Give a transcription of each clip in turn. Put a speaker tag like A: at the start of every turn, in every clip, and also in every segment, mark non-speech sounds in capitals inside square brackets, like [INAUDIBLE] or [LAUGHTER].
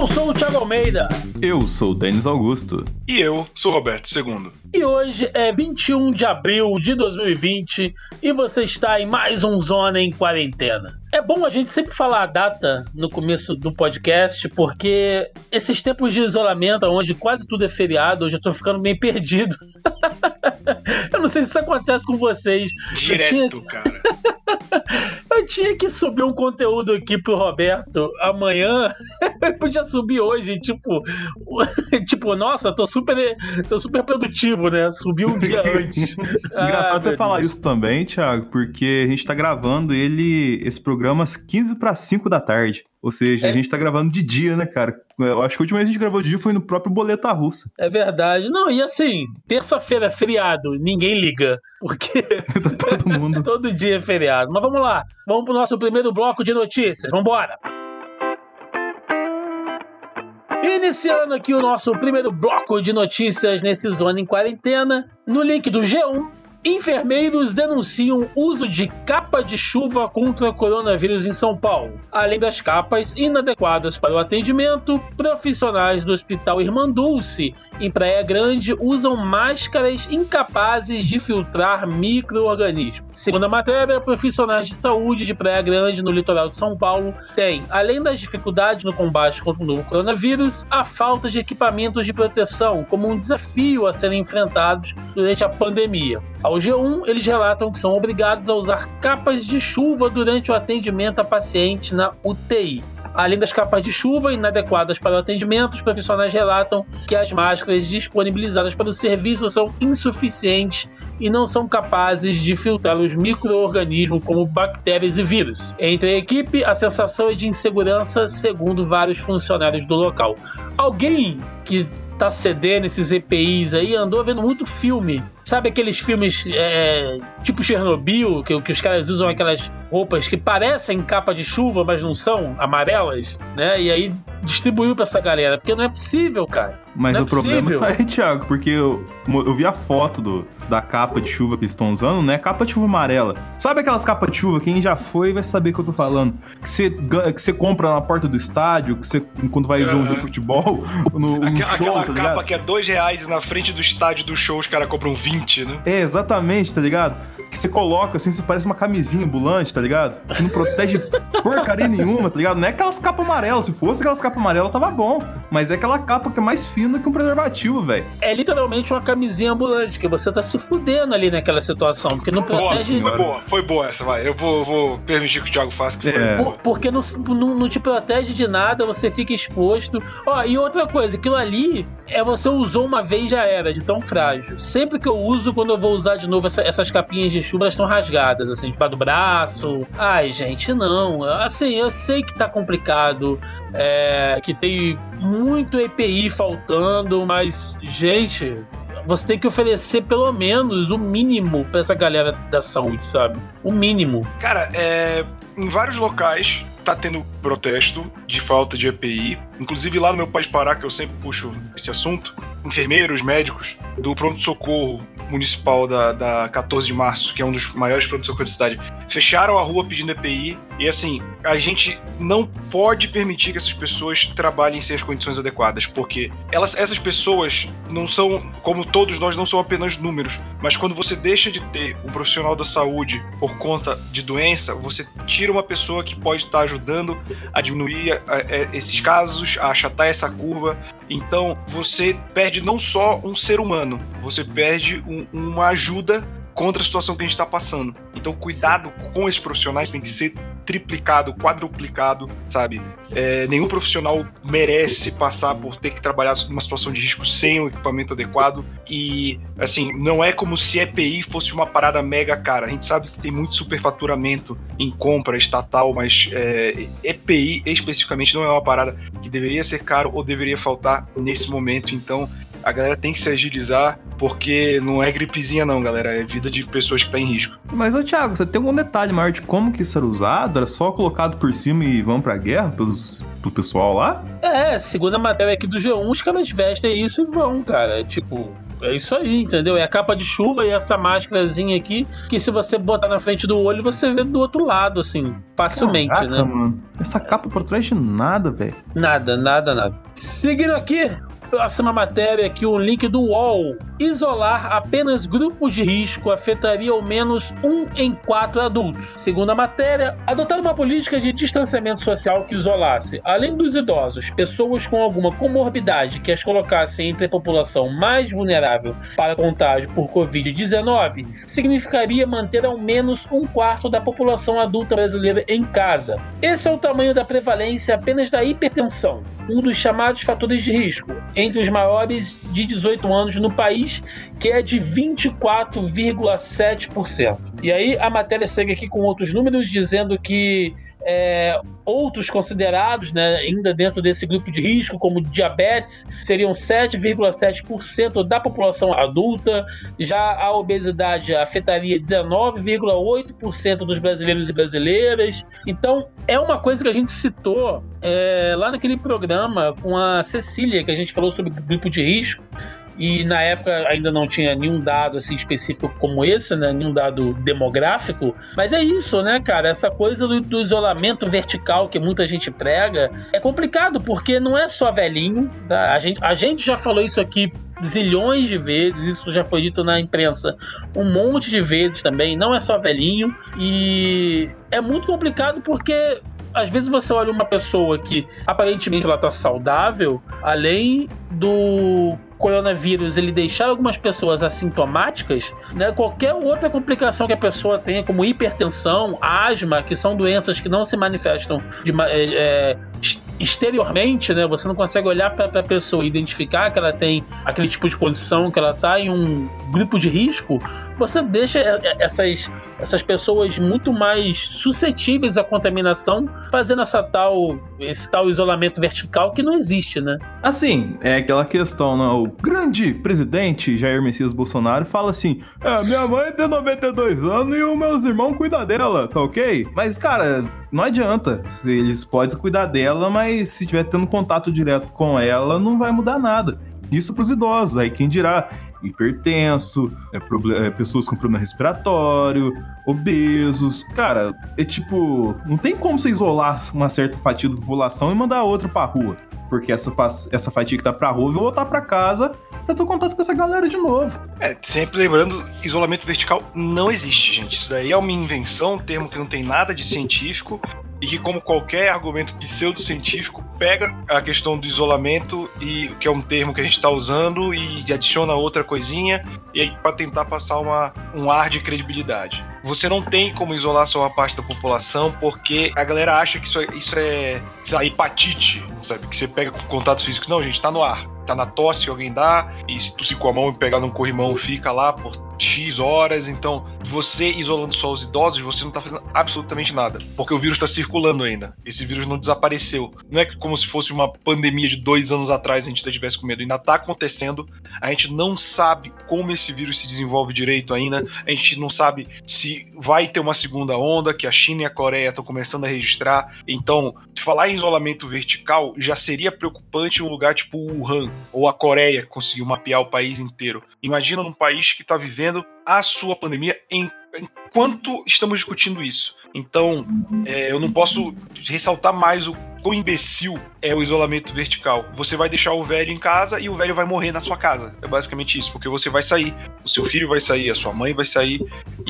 A: Eu sou o Thiago Almeida.
B: Eu sou o Denis Augusto.
C: E eu sou o Roberto II.
A: E hoje é 21 de abril de 2020 e você está em mais um Zona em Quarentena. É bom a gente sempre falar a data no começo do podcast, porque esses tempos de isolamento, onde quase tudo é feriado, hoje eu tô ficando meio [LAUGHS] perdido. [LAUGHS] eu não sei se isso acontece com vocês.
C: Direto, tinha... cara. [LAUGHS]
A: eu tinha que subir um conteúdo aqui pro Roberto amanhã. [LAUGHS] eu podia subir hoje, tipo, tipo, nossa, tô super, tô super produtivo, né? Subi um dia antes.
B: Engraçado ah, você falar isso também, Thiago, porque a gente tá gravando ele, esse programa programas 15 para 5 da tarde. Ou seja, é. a gente tá gravando de dia, né, cara? Eu acho que a última vez que a gente gravou de dia foi no próprio Boleta Russa.
A: É verdade. Não, e assim, terça-feira é feriado, ninguém liga. Porque. [LAUGHS]
B: Tá todo mundo. [LAUGHS]
A: Todo dia é feriado. Mas vamos lá. Vamos pro nosso primeiro bloco de notícias. Vambora! Iniciando aqui o nosso primeiro bloco de notícias nesse Zona em Quarentena, no link do G1, Enfermeiros denunciam uso de capa de chuva contra coronavírus em São Paulo. Além das capas inadequadas para o atendimento, profissionais do Hospital Irmã Dulce, em Praia Grande, usam máscaras incapazes de filtrar micro-organismos. Segundo a matéria, profissionais de saúde de Praia Grande, no litoral de São Paulo, têm, além das dificuldades no combate contra o novo coronavírus, a falta de equipamentos de proteção como um desafio a serem enfrentados durante a pandemia. Ao G1, eles relatam que são obrigados a usar capas de chuva durante o atendimento a paciente na UTI. Além das capas de chuva inadequadas para o atendimento, os profissionais relatam que as máscaras disponibilizadas para o serviço são insuficientes e não são capazes de filtrar os micro-organismos como bactérias e vírus. Entre a equipe, a sensação é de insegurança, segundo vários funcionários do local. Alguém que tá cedendo esses EPIs aí andou vendo muito filme Sabe aqueles filmes é, tipo Chernobyl, que, que os caras usam aquelas roupas que parecem capa de chuva, mas não são, amarelas, né? E aí distribuiu pra essa galera, porque não é possível, cara.
B: Mas é o é problema tá aí, Thiago, porque eu, eu vi a foto do, da capa de chuva que eles estão usando, né? Capa de chuva amarela. Sabe aquelas capas de chuva? Quem já foi vai saber o que eu tô falando. Que você, que você compra na porta do estádio, que você, quando vai ver um jogo de futebol, [LAUGHS] no,
C: no aquela, show, aquela tá capa que é dois reais e na frente do estádio do show os caras compram 20, né?
B: É, exatamente, tá ligado? Que você coloca assim, você parece uma camisinha ambulante, tá ligado? Que não protege [LAUGHS] porcaria nenhuma, tá ligado? Não é aquelas capas amarelas. Se fosse aquelas capas amarelas, tava bom. Mas é aquela capa que é mais fina que um preservativo, velho.
A: É literalmente uma camisinha ambulante, que você tá se fudendo ali naquela situação. Porque não protege.
C: Foi boa, foi boa essa, vai. Eu vou, vou permitir que o Thiago faça, que foi é.
A: Por, porque não, não, não, te protege de nada, você fica exposto. Ó, e outra coisa, aquilo ali é você usou uma vez já era, de tão frágil. Sempre que eu uso, quando eu vou usar de novo essa, essas capinhas de chuva, elas estão rasgadas, assim, debaixo do braço. Ai, gente, não. Assim, eu sei que tá complicado, é, que tem muito EPI faltando, mas, gente, você tem que oferecer pelo menos o mínimo para essa galera da saúde, sabe? O mínimo.
C: Cara, é, em vários locais tá tendo protesto de falta de EPI. Inclusive lá no meu país Pará, que eu sempre puxo esse assunto, enfermeiros, médicos do pronto-socorro municipal da, da 14 de março, que é um dos maiores pronto-socorro da cidade, fecharam a rua pedindo EPI. E assim, a gente não pode permitir que essas pessoas trabalhem sem as condições adequadas, porque elas, essas pessoas não são, como todos nós, não são apenas números. Mas quando você deixa de ter um profissional da saúde por conta de doença, você tira uma pessoa que pode estar ajudando a diminuir a, a, esses casos, a achatar essa curva. Então você perde não só um ser humano, você perde um, uma ajuda contra a situação que a gente está passando. Então, cuidado com esses profissionais tem que ser triplicado, quadruplicado, sabe? É, nenhum profissional merece passar por ter que trabalhar numa situação de risco sem o equipamento adequado. E, assim, não é como se EPI fosse uma parada mega cara. A gente sabe que tem muito superfaturamento em compra estatal, mas é, EPI especificamente não é uma parada que deveria ser caro ou deveria faltar nesse momento. Então, a galera tem que se agilizar, porque não é gripezinha não, galera, é vida de pessoas que tá em risco.
B: Mas, ô Thiago, você tem algum detalhe maior de como que isso era usado? Era só colocado por cima e vão pra guerra pelos, pro pessoal lá?
A: É, segundo a matéria aqui do G1, os caras vestem isso e vão, cara. Tipo, É isso aí, entendeu? É a capa de chuva e essa máscarazinha aqui, que se você botar na frente do olho, você vê do outro lado, assim, facilmente,
B: Caraca,
A: né?
B: Mano. Essa capa por trás de nada, velho.
A: Nada, nada, nada. Seguindo aqui, próxima matéria aqui, um link do UOL. Isolar apenas grupos de risco afetaria ao menos um em quatro adultos. Segundo a matéria, adotar uma política de distanciamento social que isolasse, além dos idosos, pessoas com alguma comorbidade que as colocasse entre a população mais vulnerável para contágio por Covid-19, significaria manter ao menos um quarto da população adulta brasileira em casa. Esse é o tamanho da prevalência apenas da hipertensão, um dos chamados fatores de risco, entre os maiores de 18 anos no país, que é de 24,7%. E aí a matéria segue aqui com outros números dizendo que é, outros considerados, né, ainda dentro desse grupo de risco, como diabetes, seriam 7,7% da população adulta. Já a obesidade afetaria 19,8% dos brasileiros e brasileiras. Então, é uma coisa que a gente citou é, lá naquele programa com a Cecília, que a gente falou sobre grupo de risco e na época ainda não tinha nenhum dado assim específico como esse, né? Nenhum dado demográfico. Mas é isso, né, cara? Essa coisa do, do isolamento vertical que muita gente prega é complicado porque não é só velhinho. Tá? A, gente, a gente já falou isso aqui zilhões de vezes, isso já foi dito na imprensa um monte de vezes também, não é só velhinho e é muito complicado porque às vezes você olha uma pessoa que aparentemente ela tá saudável, além do coronavírus ele deixar algumas pessoas assintomáticas, né, qualquer outra complicação que a pessoa tenha, como hipertensão, asma, que são doenças que não se manifestam de, é, exteriormente, né, você não consegue olhar para a pessoa e identificar que ela tem aquele tipo de condição, que ela está em um grupo de risco, você deixa essas, essas pessoas muito mais suscetíveis à contaminação, fazendo essa tal, esse tal isolamento vertical que não existe, né?
B: Assim, é aquela questão, né? O grande presidente Jair Messias Bolsonaro fala assim: é, minha mãe tem 92 anos e os meus irmãos cuidam dela, tá ok? Mas, cara, não adianta. Eles podem cuidar dela, mas se tiver tendo contato direto com ela, não vai mudar nada. Isso para os idosos. Aí quem dirá hipertenso, é, é, pessoas com problema respiratório, obesos. Cara, é tipo, não tem como você isolar uma certa fatia da população e mandar outra pra rua. Porque essa, essa fatia que tá pra rua vai voltar pra casa pra ter contato com essa galera de novo.
C: É, sempre lembrando, isolamento vertical não existe, gente. Isso daí é uma invenção, um termo que não tem nada de científico e que, como qualquer argumento pseudocientífico, pega a questão do isolamento, e que é um termo que a gente está usando, e adiciona outra coisinha, e aí para tentar passar uma, um ar de credibilidade. Você não tem como isolar só uma parte da população, porque a galera acha que isso é, isso é, é hepatite, sabe? Que você pega com contatos físicos. Não, gente, tá no ar. Tá na tosse que alguém dá, e se tossir com a mão e pegar num corrimão, fica lá por X horas. Então, você isolando só os idosos, você não tá fazendo absolutamente nada. Porque o vírus tá circulando ainda. Esse vírus não desapareceu. Não é como se fosse uma pandemia de dois anos atrás a gente tivesse com medo. Ainda tá acontecendo. A gente não sabe como esse vírus se desenvolve direito ainda. A gente não sabe se vai ter uma segunda onda, que a China e a Coreia estão começando a registrar. Então, falar em isolamento vertical já seria preocupante um lugar tipo Wuhan, ou a Coreia conseguiu mapear o país inteiro. Imagina num país que está vivendo a sua pandemia em, enquanto estamos discutindo isso. Então, é, eu não posso ressaltar mais o quão imbecil é o isolamento vertical. Você vai deixar o velho em casa e o velho vai morrer na sua casa. É basicamente isso, porque você vai sair, o seu filho vai sair, a sua mãe vai sair,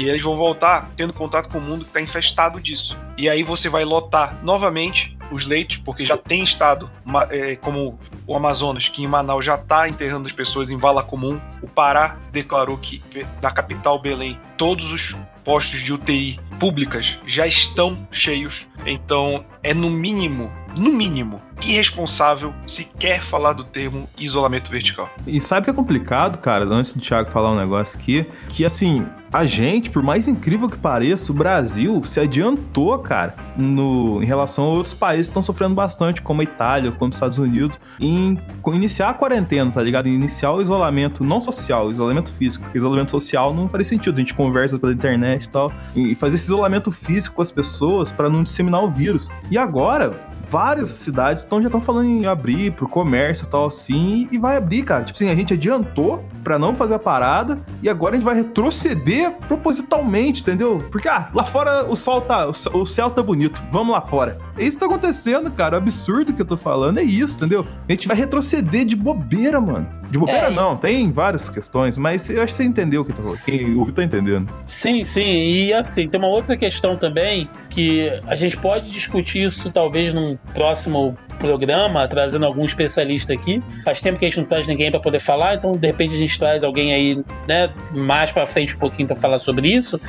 C: e eles vão voltar tendo contato com o mundo que está infestado disso. E aí você vai lotar novamente os leitos, porque já tem estado é, como o Amazonas, que em Manaus já está enterrando as pessoas em vala comum. O Pará declarou que da capital Belém todos os postos de UTI públicas já estão cheios. Então é no mínimo, no mínimo, irresponsável se quer falar do termo isolamento vertical.
B: E sabe que é complicado, cara, antes do Thiago falar um negócio aqui, que assim, a gente, por mais incrível que pareça, o Brasil se adiantou, cara, no, em relação a outros países que estão sofrendo bastante, como a Itália, como os Estados Unidos, em iniciar a quarentena, tá ligado? Iniciar o isolamento não social, isolamento físico. Porque isolamento social não faria sentido, a gente conversa pela internet e tal, e fazer esse isolamento físico com as pessoas para não disseminar o vírus. E agora, várias cidades tão, já estão falando em abrir pro comércio e tal assim, e vai abrir, cara. Tipo assim, a gente adiantou para não fazer a parada e agora a gente vai retroceder propositalmente, entendeu? Porque, ah, lá fora o sol tá, o céu tá bonito, vamos lá fora. É isso que tá acontecendo, cara. O absurdo que eu tô falando é isso, entendeu? A gente vai retroceder de bobeira, mano. De bobeira é. não, tem várias questões, mas eu acho que você entendeu o que tá falando. Quem ouviu tá entendendo.
A: Sim, sim. E assim, tem uma outra questão também que a gente pode discutir isso talvez num próximo programa, trazendo algum especialista aqui. Faz tempo que a gente não traz ninguém para poder falar, então de repente a gente traz alguém aí, né, mais para frente um pouquinho para falar sobre isso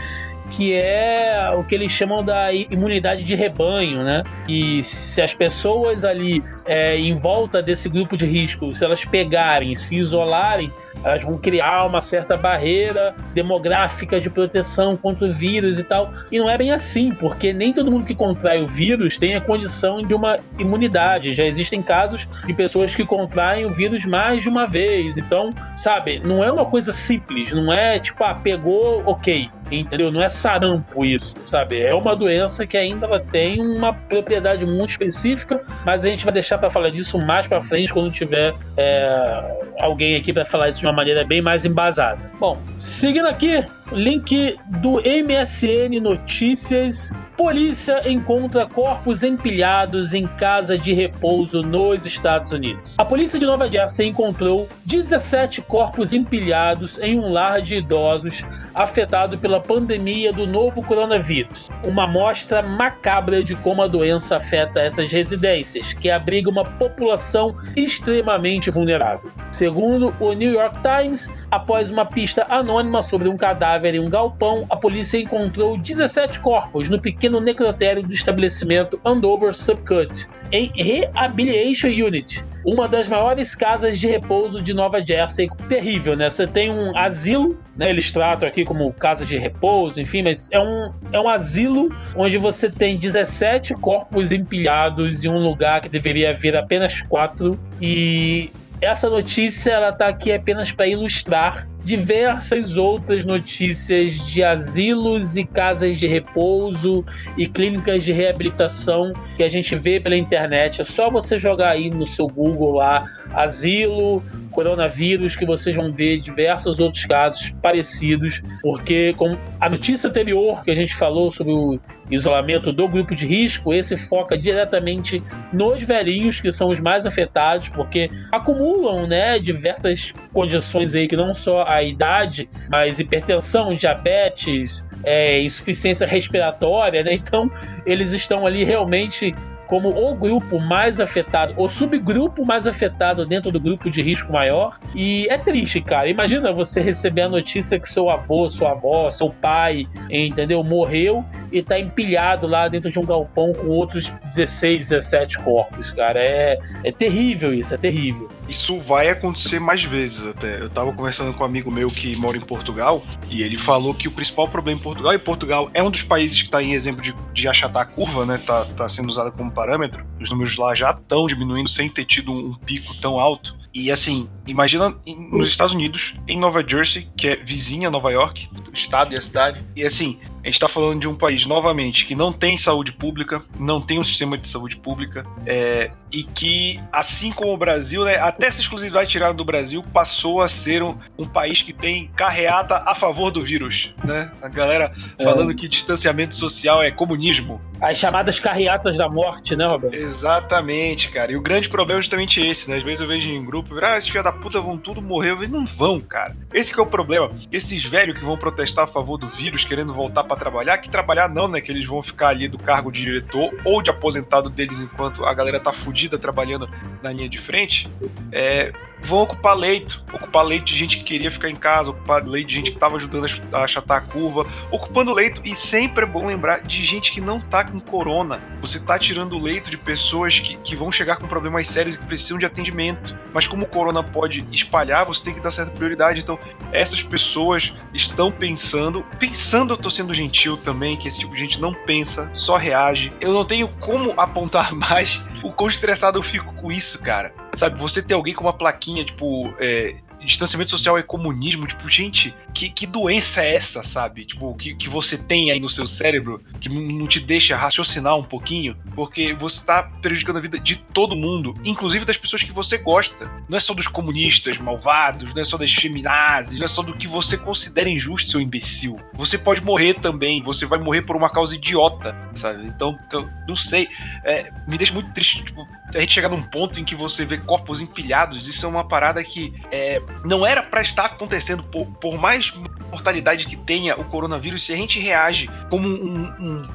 A: que é o que eles chamam da imunidade de rebanho, né? E se as pessoas ali é, em volta desse grupo de risco, se elas pegarem, se isolarem, elas vão criar uma certa barreira demográfica de proteção contra o vírus e tal. E não é bem assim, porque nem todo mundo que contrai o vírus tem a condição de uma imunidade. Já existem casos de pessoas que contraem o vírus mais de uma vez. Então, sabe, não é uma coisa simples, não é tipo, ah, pegou, ok entendeu? Não é sarampo isso, sabe? É uma doença que ainda ela tem uma propriedade muito específica, mas a gente vai deixar para falar disso mais para frente quando tiver é, alguém aqui para falar isso de uma maneira bem mais embasada. Bom, seguindo aqui, link do MSN Notícias. Polícia encontra corpos empilhados em casa de repouso nos Estados Unidos. A polícia de Nova Jersey encontrou 17 corpos empilhados em um lar de idosos afetado pela pandemia do novo coronavírus. Uma amostra macabra de como a doença afeta essas residências, que abrigam uma população extremamente vulnerável. Segundo o New York Times, após uma pista anônima sobre um cadáver em um galpão, a polícia encontrou 17 corpos no pequeno necrotério do estabelecimento Andover Subcut, em Rehabilitation Unit, uma das maiores casas de repouso de Nova Jersey. Terrível, né? Você tem um asilo, né? Eles tratam aqui como casa de repouso, enfim, mas é um, é um asilo onde você tem 17 corpos empilhados em um lugar que deveria haver apenas quatro. E essa notícia ela tá aqui apenas para ilustrar diversas outras notícias de asilos e casas de repouso e clínicas de reabilitação que a gente vê pela internet. É só você jogar aí no seu Google lá asilo, coronavírus, que vocês vão ver diversos outros casos parecidos, porque com a notícia anterior que a gente falou sobre o isolamento do grupo de risco, esse foca diretamente nos velhinhos, que são os mais afetados, porque acumulam né, diversas condições aí que não só a idade, mas hipertensão, diabetes, é, insuficiência respiratória, né? Então eles estão ali realmente como o grupo mais afetado, o subgrupo mais afetado dentro do grupo de risco maior. E é triste, cara. Imagina você receber a notícia que seu avô, sua avó, seu pai, entendeu? Morreu e tá empilhado lá dentro de um galpão com outros 16, 17 corpos, cara. É, é terrível isso, é terrível.
C: Isso vai acontecer mais vezes até. Eu tava conversando com um amigo meu que mora em Portugal e ele falou que o principal problema em Portugal, e Portugal é um dos países que está em exemplo de, de achatar a curva, né? Tá, tá sendo usado como parâmetro. Os números lá já estão diminuindo sem ter tido um, um pico tão alto. E assim, imagina nos Estados Unidos, em Nova Jersey, que é vizinha a Nova York, o estado e a cidade. E assim, a gente está falando de um país, novamente, que não tem saúde pública, não tem um sistema de saúde pública, é, e que, assim como o Brasil, né, até essa exclusividade tirada do Brasil, passou a ser um, um país que tem carreata a favor do vírus. Né? A galera é. falando que distanciamento social é comunismo.
A: As chamadas carreatas da morte, né, Roberto?
C: Exatamente, cara. E o grande problema é justamente esse, né? Às vezes eu vejo em grupo, ah, esses filhos da puta vão tudo morrer. Eu vejo, não vão, cara. Esse é o problema. Esses velhos que vão protestar a favor do vírus, querendo voltar para trabalhar, que trabalhar não, né? Que eles vão ficar ali do cargo de diretor ou de aposentado deles enquanto a galera tá fudida trabalhando na linha de frente. É, vão ocupar leito, ocupar leito de gente que queria ficar em casa, ocupar leito de gente que estava ajudando a achatar a curva, ocupando leito e sempre é bom lembrar de gente que não tá com corona. Você tá tirando leito de pessoas que, que vão chegar com problemas sérios e que precisam de atendimento. Mas como o corona pode espalhar, você tem que dar certa prioridade. Então, essas pessoas estão pensando, pensando, eu tô sendo gentil também, que esse tipo de gente não pensa, só reage. Eu não tenho como [LAUGHS] apontar mais o quão estressado eu fico com isso, cara. Sabe, você ter alguém com uma plaquinha, tipo, é, distanciamento social é comunismo. Tipo, gente, que, que doença é essa, sabe? Tipo, que, que você tem aí no seu cérebro que não te deixa raciocinar um pouquinho, porque você tá prejudicando a vida de todo mundo, inclusive das pessoas que você gosta. Não é só dos comunistas malvados, não é só das feminazes, não é só do que você considera injusto, seu imbecil. Você pode morrer também, você vai morrer por uma causa idiota, sabe? Então, então não sei. É, me deixa muito triste, tipo, a gente chegar num ponto em que você vê corpos empilhados, isso é uma parada que é, não era para estar acontecendo, por, por mais mortalidade que tenha o coronavírus, se a gente reage como um, um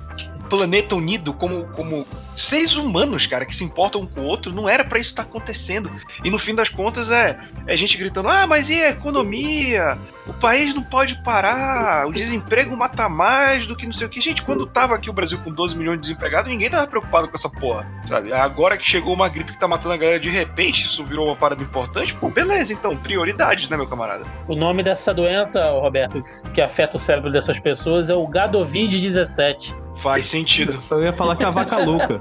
C: planeta unido, como, como seres humanos, cara, que se importam um com o outro, não era para isso estar tá acontecendo. E no fim das contas é, é gente gritando: ah, mas e a economia? O país não pode parar, o desemprego mata mais do que não sei o que. Gente, quando tava aqui o Brasil com 12 milhões de desempregados, ninguém tava preocupado com essa porra, sabe? Agora que chegou uma gripe que tá matando a galera de repente, isso virou uma parada importante, pô, beleza, então, prioridades, né, meu camarada?
A: O nome dessa doença, Roberto, que afeta o cérebro dessas pessoas é o Gadovid-17.
C: Faz sentido.
B: Eu ia falar que é a vaca louca.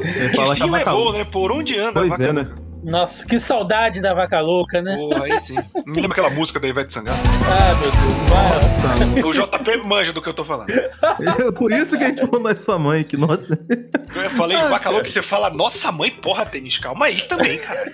C: Eu ia falar que, que a vaca levou, né? Por onde anda
B: pois a vaca é, né?
A: Nossa, que saudade da vaca louca, né?
C: Porra, aí sim. Me lembra aquela música da Ivete Sangalo?
A: Ah, meu Deus.
C: Nossa. o JP manja do que eu tô falando.
B: Por isso que a gente mandou essa mãe, que nossa.
C: Eu falei ah, vaca louca e você fala, nossa mãe, porra, tênis, calma aí também, cara.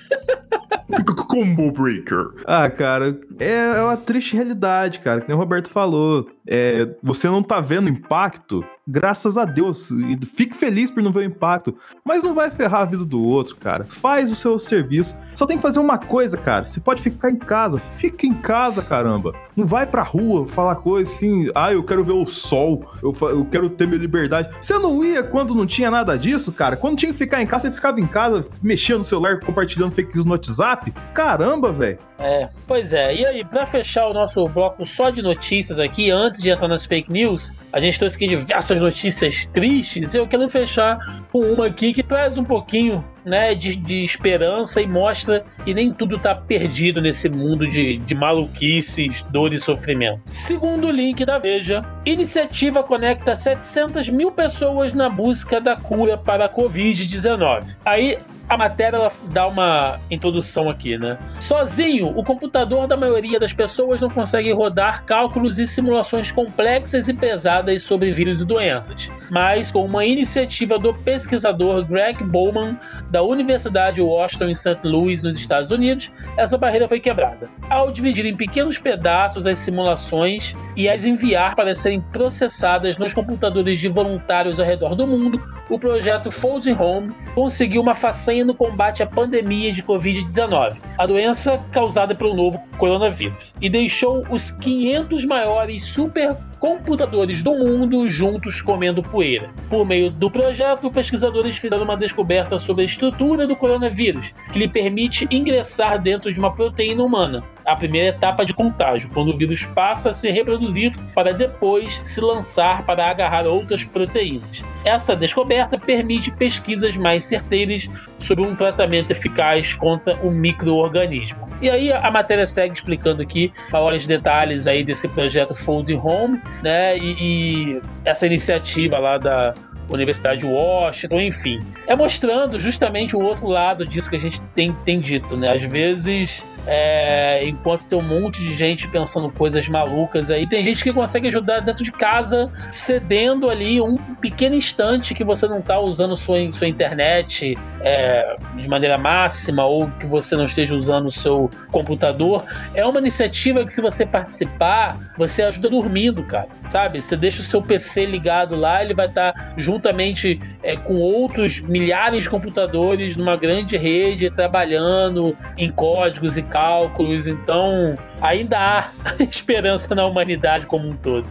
C: [LAUGHS]
B: Combo Breaker. Ah, cara, é, é uma triste realidade, cara, que nem o Roberto falou. É, você não tá vendo impacto graças a Deus. Fique feliz por não ver o impacto. Mas não vai ferrar a vida do outro, cara. Faz o seu serviço. Só tem que fazer uma coisa, cara. Você pode ficar em casa. Fica em casa, caramba. Não vai pra rua falar coisa assim. Ah, eu quero ver o sol. Eu, eu quero ter minha liberdade. Você não ia quando não tinha nada disso, cara? Quando tinha que ficar em casa, você ficava em casa, mexendo no celular, compartilhando fake news no WhatsApp. Caramba, velho.
A: É, pois é. E aí, pra fechar o nosso bloco só de notícias aqui, antes de entrar nas fake news, a gente trouxe aqui diversas notícias tristes eu quero fechar com uma aqui que traz um pouquinho né, de, de esperança e mostra que nem tudo está perdido nesse mundo de, de maluquices, dor e sofrimento. Segundo o link da Veja, iniciativa conecta 700 mil pessoas na busca da cura para a Covid-19. Aí a matéria ela dá uma introdução aqui, né? Sozinho, o computador da maioria das pessoas não consegue rodar cálculos e simulações complexas e pesadas sobre vírus e doenças. Mas, com uma iniciativa do pesquisador Greg Bowman, da Universidade Washington em St. Louis, nos Estados Unidos, essa barreira foi quebrada. Ao dividir em pequenos pedaços as simulações e as enviar para serem processadas nos computadores de voluntários ao redor do mundo, o projeto Folding Home conseguiu uma façanha no combate à pandemia de Covid-19, a doença causada pelo novo coronavírus, e deixou os 500 maiores super computadores do mundo juntos comendo poeira. Por meio do projeto, pesquisadores fizeram uma descoberta sobre a estrutura do coronavírus, que lhe permite ingressar dentro de uma proteína humana, a primeira etapa de contágio, quando o vírus passa a se reproduzir para depois se lançar para agarrar outras proteínas. Essa descoberta permite pesquisas mais certeiras sobre um tratamento eficaz contra o microorganismo. E aí a matéria segue explicando aqui maiores detalhes aí desse projeto Fold Home, né? E, e essa iniciativa lá da Universidade de Washington, enfim. É mostrando justamente o outro lado disso que a gente tem, tem dito, né? Às vezes é, enquanto tem um monte de gente pensando coisas malucas aí, tem gente que consegue ajudar dentro de casa, cedendo ali um pequeno instante que você não está usando sua, sua internet é, de maneira máxima ou que você não esteja usando o seu computador. É uma iniciativa que, se você participar, você ajuda dormindo, cara. Sabe? Você deixa o seu PC ligado lá, ele vai estar tá juntamente é, com outros milhares de computadores numa grande rede trabalhando em códigos e cálculos, então ainda há [LAUGHS] esperança na humanidade como um todo.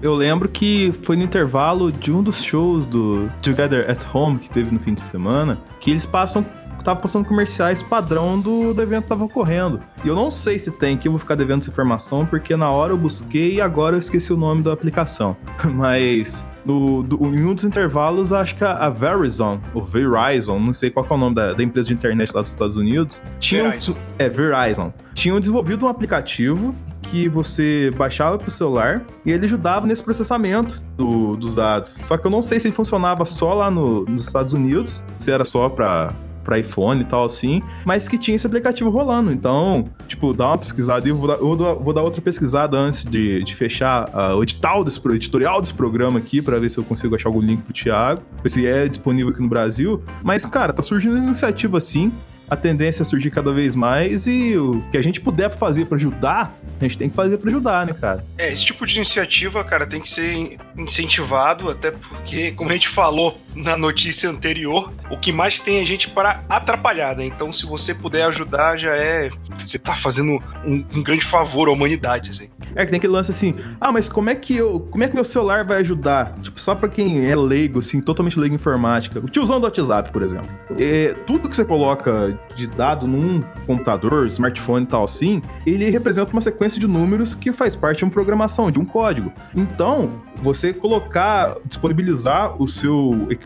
B: Eu lembro que foi no intervalo de um dos shows do Together at Home que teve no fim de semana, que eles passam tava passando comerciais padrão do, do evento que tava ocorrendo. E eu não sei se tem, que eu vou ficar devendo essa informação, porque na hora eu busquei e agora eu esqueci o nome da aplicação. [LAUGHS] Mas no, do, em um dos intervalos, acho que a, a Verizon, ou Verizon, não sei qual é o nome da, da, empresa de internet lá dos Estados Unidos, tinham, Verizon. é, Verizon, tinham desenvolvido um aplicativo que você baixava para o celular e ele ajudava nesse processamento do, dos dados. Só que eu não sei se ele funcionava só lá no, nos Estados Unidos, se era só para pra iPhone e tal, assim, mas que tinha esse aplicativo rolando. Então, tipo, dá uma pesquisada e vou dar, vou dar outra pesquisada antes de, de fechar uh, o edital desse, editorial desse programa aqui, para ver se eu consigo achar algum link pro Thiago, se é disponível aqui no Brasil. Mas, cara, tá surgindo iniciativa assim a tendência é surgir cada vez mais e o que a gente puder fazer para ajudar, a gente tem que fazer para ajudar, né, cara?
C: É, esse tipo de iniciativa, cara, tem que ser incentivado, até porque, como a gente falou na notícia anterior, o que mais tem é gente para atrapalhar, né? Então, se você puder ajudar, já é. Você tá fazendo um, um grande favor à humanidade, assim.
B: É que tem aquele lance assim, ah, mas como é que eu. Como é que meu celular vai ajudar? Tipo, só pra quem é leigo, assim, totalmente leigo em informática. O tiozão do WhatsApp, por exemplo. É, tudo que você coloca de dado num computador, smartphone e tal assim, ele representa uma sequência de números que faz parte de uma programação, de um código. Então, você colocar, disponibilizar o seu equipamento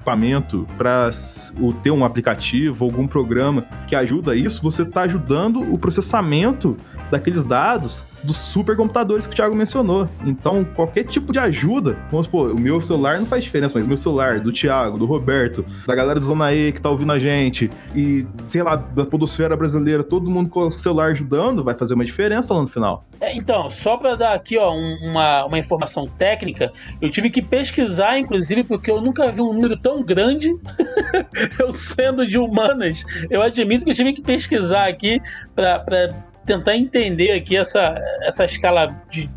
B: para ter um aplicativo, algum programa que ajuda isso, você está ajudando o processamento daqueles dados dos supercomputadores que o Thiago mencionou. Então, qualquer tipo de ajuda, vamos supor, o meu celular não faz diferença, mas o meu celular, do Thiago, do Roberto, da galera do Zona E que tá ouvindo a gente, e, sei lá, da podosfera brasileira, todo mundo com o celular ajudando, vai fazer uma diferença lá no final.
A: É, então, só para dar aqui ó, um, uma, uma informação técnica, eu tive que pesquisar, inclusive, porque eu nunca vi um número tão grande. [LAUGHS] eu sendo de humanas, eu admito que eu tive que pesquisar aqui para tentar entender aqui essa, essa escala de,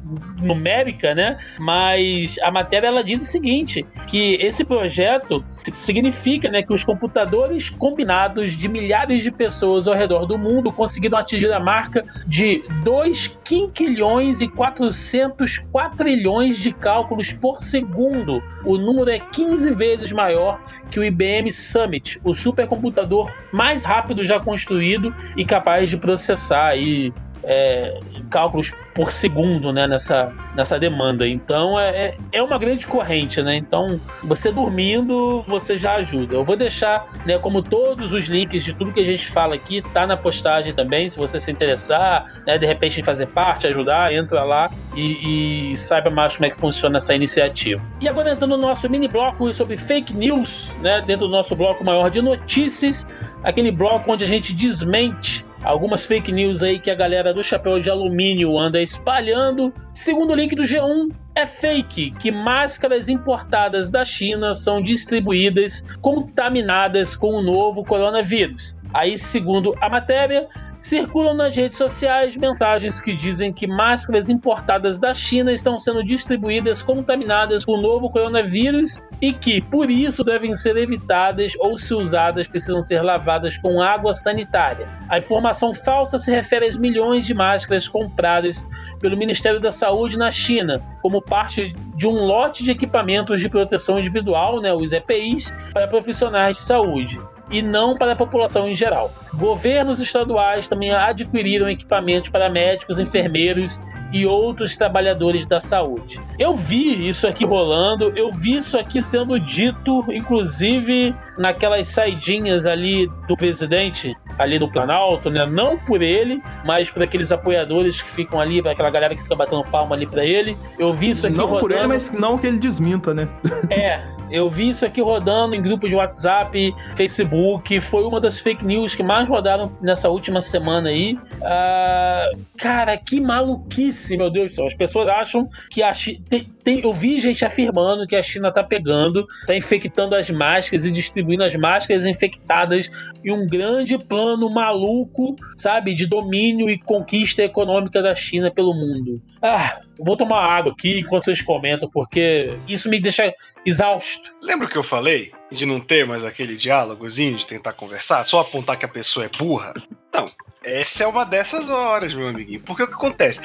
A: numérica, né? Mas a matéria ela diz o seguinte, que esse projeto significa, né, que os computadores combinados de milhares de pessoas ao redor do mundo conseguiram atingir a marca de 2 quinquilhões e 400 quatrilhões de cálculos por segundo. O número é 15 vezes maior que o IBM Summit, o supercomputador mais rápido já construído e capaz de processar aí é, cálculos por segundo né, nessa, nessa demanda. Então é, é, é uma grande corrente, né? Então, você dormindo, você já ajuda. Eu vou deixar, né, como todos os links de tudo que a gente fala aqui, tá na postagem também. Se você se interessar, né, de repente fazer parte, ajudar, entra lá e, e saiba mais como é que funciona essa iniciativa. E agora entrando no nosso mini bloco sobre fake news, né, dentro do nosso bloco maior de notícias, aquele bloco onde a gente desmente algumas fake news aí que a galera do chapéu de alumínio anda espalhando. Segundo o link do G1, é fake que máscaras importadas da China são distribuídas contaminadas com o novo coronavírus. Aí, segundo a matéria, Circulam nas redes sociais mensagens que dizem que máscaras importadas da China estão sendo distribuídas contaminadas com o novo coronavírus e que, por isso, devem ser evitadas ou, se usadas, precisam ser lavadas com água sanitária. A informação falsa se refere às milhões de máscaras compradas pelo Ministério da Saúde na China, como parte de um lote de equipamentos de proteção individual, né, os EPIs, para profissionais de saúde e não para a população em geral. Governos estaduais também adquiriram equipamentos para médicos, enfermeiros e outros trabalhadores da saúde. Eu vi isso aqui rolando, eu vi isso aqui sendo dito, inclusive naquelas saidinhas ali do presidente, ali no Planalto, né? Não por ele, mas por aqueles apoiadores que ficam ali, para aquela galera que fica batendo palma ali para ele. Eu vi isso aqui
B: não
A: rodando.
B: Por ele, mas não que ele desminta, né?
A: É, eu vi isso aqui rodando em grupo de WhatsApp, Facebook. Foi uma das fake news que mais rodaram nessa última semana aí. Uh, cara, que maluquice, meu Deus do céu. As pessoas acham que a China. Tem, tem, eu vi gente afirmando que a China tá pegando, tá infectando as máscaras e distribuindo as máscaras infectadas em um grande plano maluco, sabe, de domínio e conquista econômica da China pelo mundo. Ah, vou tomar água aqui enquanto vocês comentam, porque isso me deixa exausto.
C: Lembra o que eu falei? De não ter mais aquele diálogozinho, de tentar conversar, só apontar que a pessoa é burra? Não. Essa é uma dessas horas, meu amiguinho. Porque o que acontece?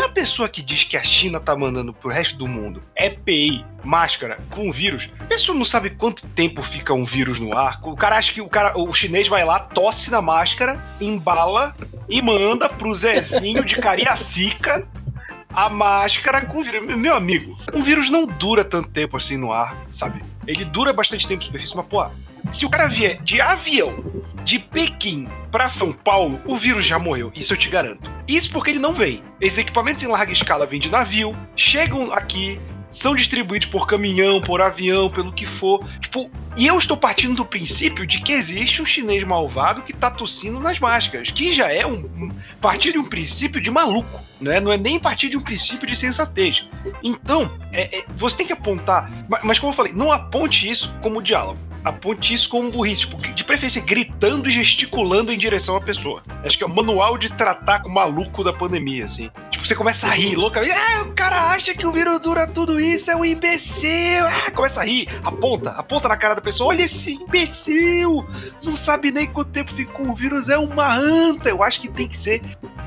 C: A pessoa que diz que a China tá mandando pro resto do mundo EPI, máscara, com vírus, a pessoa não sabe quanto tempo fica um vírus no ar. O cara acha que o, cara, o chinês vai lá, tosse na máscara, embala e manda pro Zezinho de Cariacica a máscara com vírus. Meu amigo, um vírus não dura tanto tempo assim no ar, sabe? Ele dura bastante tempo na superfície, mas, pô, se o cara vier de avião de Pequim para São Paulo, o vírus já morreu. Isso eu te garanto. Isso porque ele não vem. Esses equipamentos em larga escala vêm de navio, chegam aqui, são distribuídos por caminhão, por avião, pelo que for. Tipo, e eu estou partindo do princípio de que existe um chinês malvado que tá tossindo nas máscaras, que já é um, um partir de um princípio de maluco, né? Não é nem partir de um princípio de sensatez. Então, é, é, você tem que apontar, mas, mas como eu falei, não aponte isso como diálogo aponte isso como burrice, tipo, de preferência gritando e gesticulando em direção à pessoa. Acho que é o manual de tratar com o maluco da pandemia, assim. Tipo, você começa a rir loucamente, ah, o cara acha que o vírus dura tudo isso, é um imbecil, ah, começa a rir, aponta, aponta na cara da pessoa, olha esse imbecil, não sabe nem quanto tempo ficou o vírus, é uma anta. Eu acho que tem que ser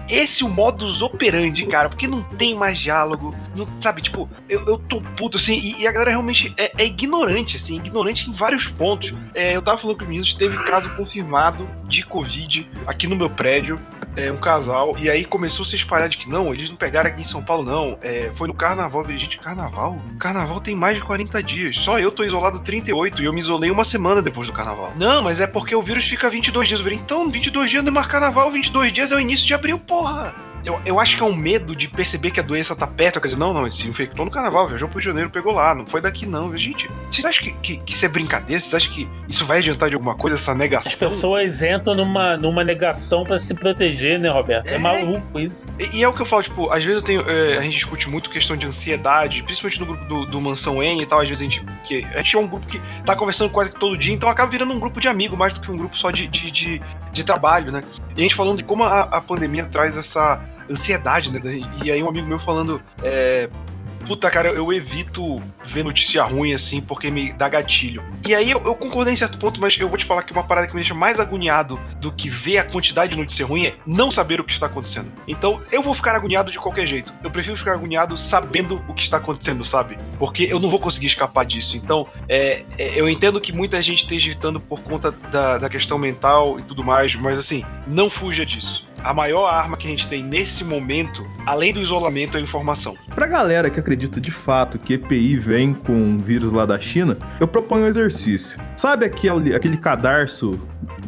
C: esse o modus operandi, cara, porque não tem mais diálogo, não, sabe, tipo, eu, eu tô puto, assim, e, e a galera realmente é, é, ignorante, assim, ignorante em vários pontos. É, eu tava falando com o meninos, teve caso confirmado de Covid aqui no meu prédio, é, um casal, e aí começou a se espalhar de que não, eles não pegaram aqui em São Paulo, não, é, foi no carnaval, eu falei, gente, carnaval? Carnaval tem mais de 40 dias, só eu tô isolado 38 e eu me isolei uma semana depois do carnaval. Não, mas é porque o vírus fica 22 dias. Eu falei, então, 22 dias não é mais carnaval, 22 dias é o início de abril, porra! Eu, eu acho que é um medo de perceber que a doença tá perto. Quer dizer, não, não, ele se infectou no carnaval, viajou pro Rio de Janeiro, pegou lá, não foi daqui não. Gente, vocês acham que, que, que isso é brincadeira? Vocês acham que isso vai adiantar de alguma coisa, essa negação?
A: As pessoas entram numa, numa negação para se proteger, né, Roberto? É, é maluco isso.
C: E, e, é o que eu falo, tipo, às vezes eu tenho, é, a gente discute muito questão de ansiedade, principalmente no grupo do, do Mansão N e tal, às vezes a gente, que, a gente é um grupo que tá conversando quase que todo dia, então acaba virando um grupo de amigo mais do que um grupo só de, de, de, de trabalho, né? E a gente falando de como a, a pandemia traz essa ansiedade, né? E aí um amigo meu falando, é, puta, cara, eu evito ver notícia ruim assim, porque me dá gatilho. E aí eu, eu, concordei em certo ponto, mas eu vou te falar que uma parada que me deixa mais agoniado do que ver a quantidade de notícia ruim é não saber o que está acontecendo. Então eu vou ficar agoniado de qualquer jeito. Eu prefiro ficar agoniado sabendo o que está acontecendo, sabe? Porque eu não vou conseguir escapar disso. Então, é, é, eu entendo que muita gente esteja evitando por conta da, da questão mental e tudo mais, mas assim, não fuja disso a maior arma que a gente tem nesse momento, além do isolamento, é a informação.
B: Pra galera que acredita de fato que EPI vem com um vírus lá da China, eu proponho um exercício. Sabe aquele, aquele cadarço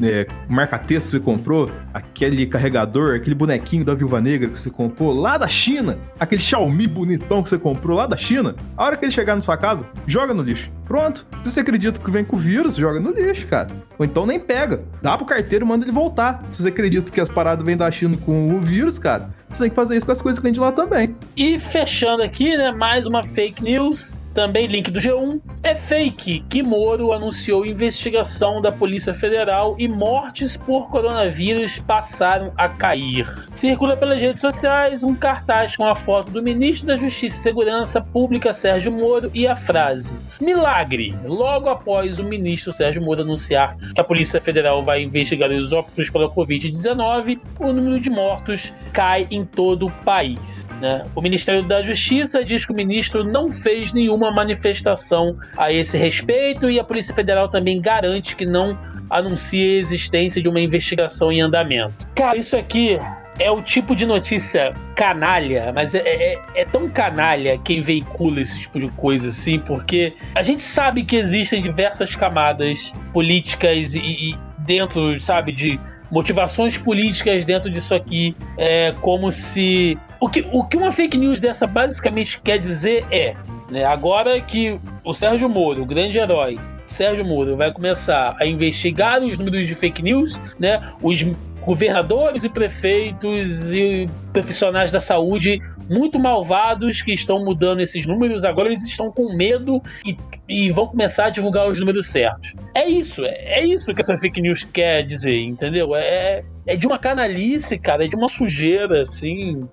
B: é, marca-texto que você comprou, aquele carregador, aquele bonequinho da Viúva Negra que você comprou lá da China, aquele Xiaomi bonitão que você comprou lá da China, a hora que ele chegar na sua casa, joga no lixo. Pronto. Se você acredita que vem com o vírus, joga no lixo, cara. Ou então nem pega. Dá pro carteiro e manda ele voltar. Se você acredita que as paradas vêm da China com o vírus, cara, você tem que fazer isso com as coisas que vem de lá também.
A: E fechando aqui, né, mais uma fake news também link do G1. É fake que Moro anunciou investigação da Polícia Federal e mortes por coronavírus passaram a cair. Circula pelas redes sociais um cartaz com a foto do ministro da Justiça e Segurança Pública Sérgio Moro e a frase: Milagre! Logo após o ministro Sérgio Moro anunciar que a Polícia Federal vai investigar os óbitos pela Covid-19, o número de mortos cai em todo o país. Né? O Ministério da Justiça diz que o ministro não fez nenhuma nenhuma manifestação a esse respeito e a Polícia Federal também garante que não anuncia a existência de uma investigação em andamento. Cara, isso aqui é o tipo de notícia canalha, mas é, é, é, tão canalha quem veicula esse tipo de coisa assim, porque a gente sabe que existem diversas camadas políticas e, e dentro, sabe, de motivações políticas dentro disso aqui, é como se o que, o que uma fake news dessa basicamente quer dizer é né? Agora que o Sérgio Moro, o grande herói, Sérgio Moro, vai começar a investigar os números de fake news, né? Os governadores e prefeitos e profissionais da saúde muito malvados que estão mudando esses números, agora eles estão com medo e, e vão começar a divulgar os números certos. É isso, é, é isso que essa fake news quer dizer, entendeu? É, é de uma canalice, cara, é de uma sujeira, assim,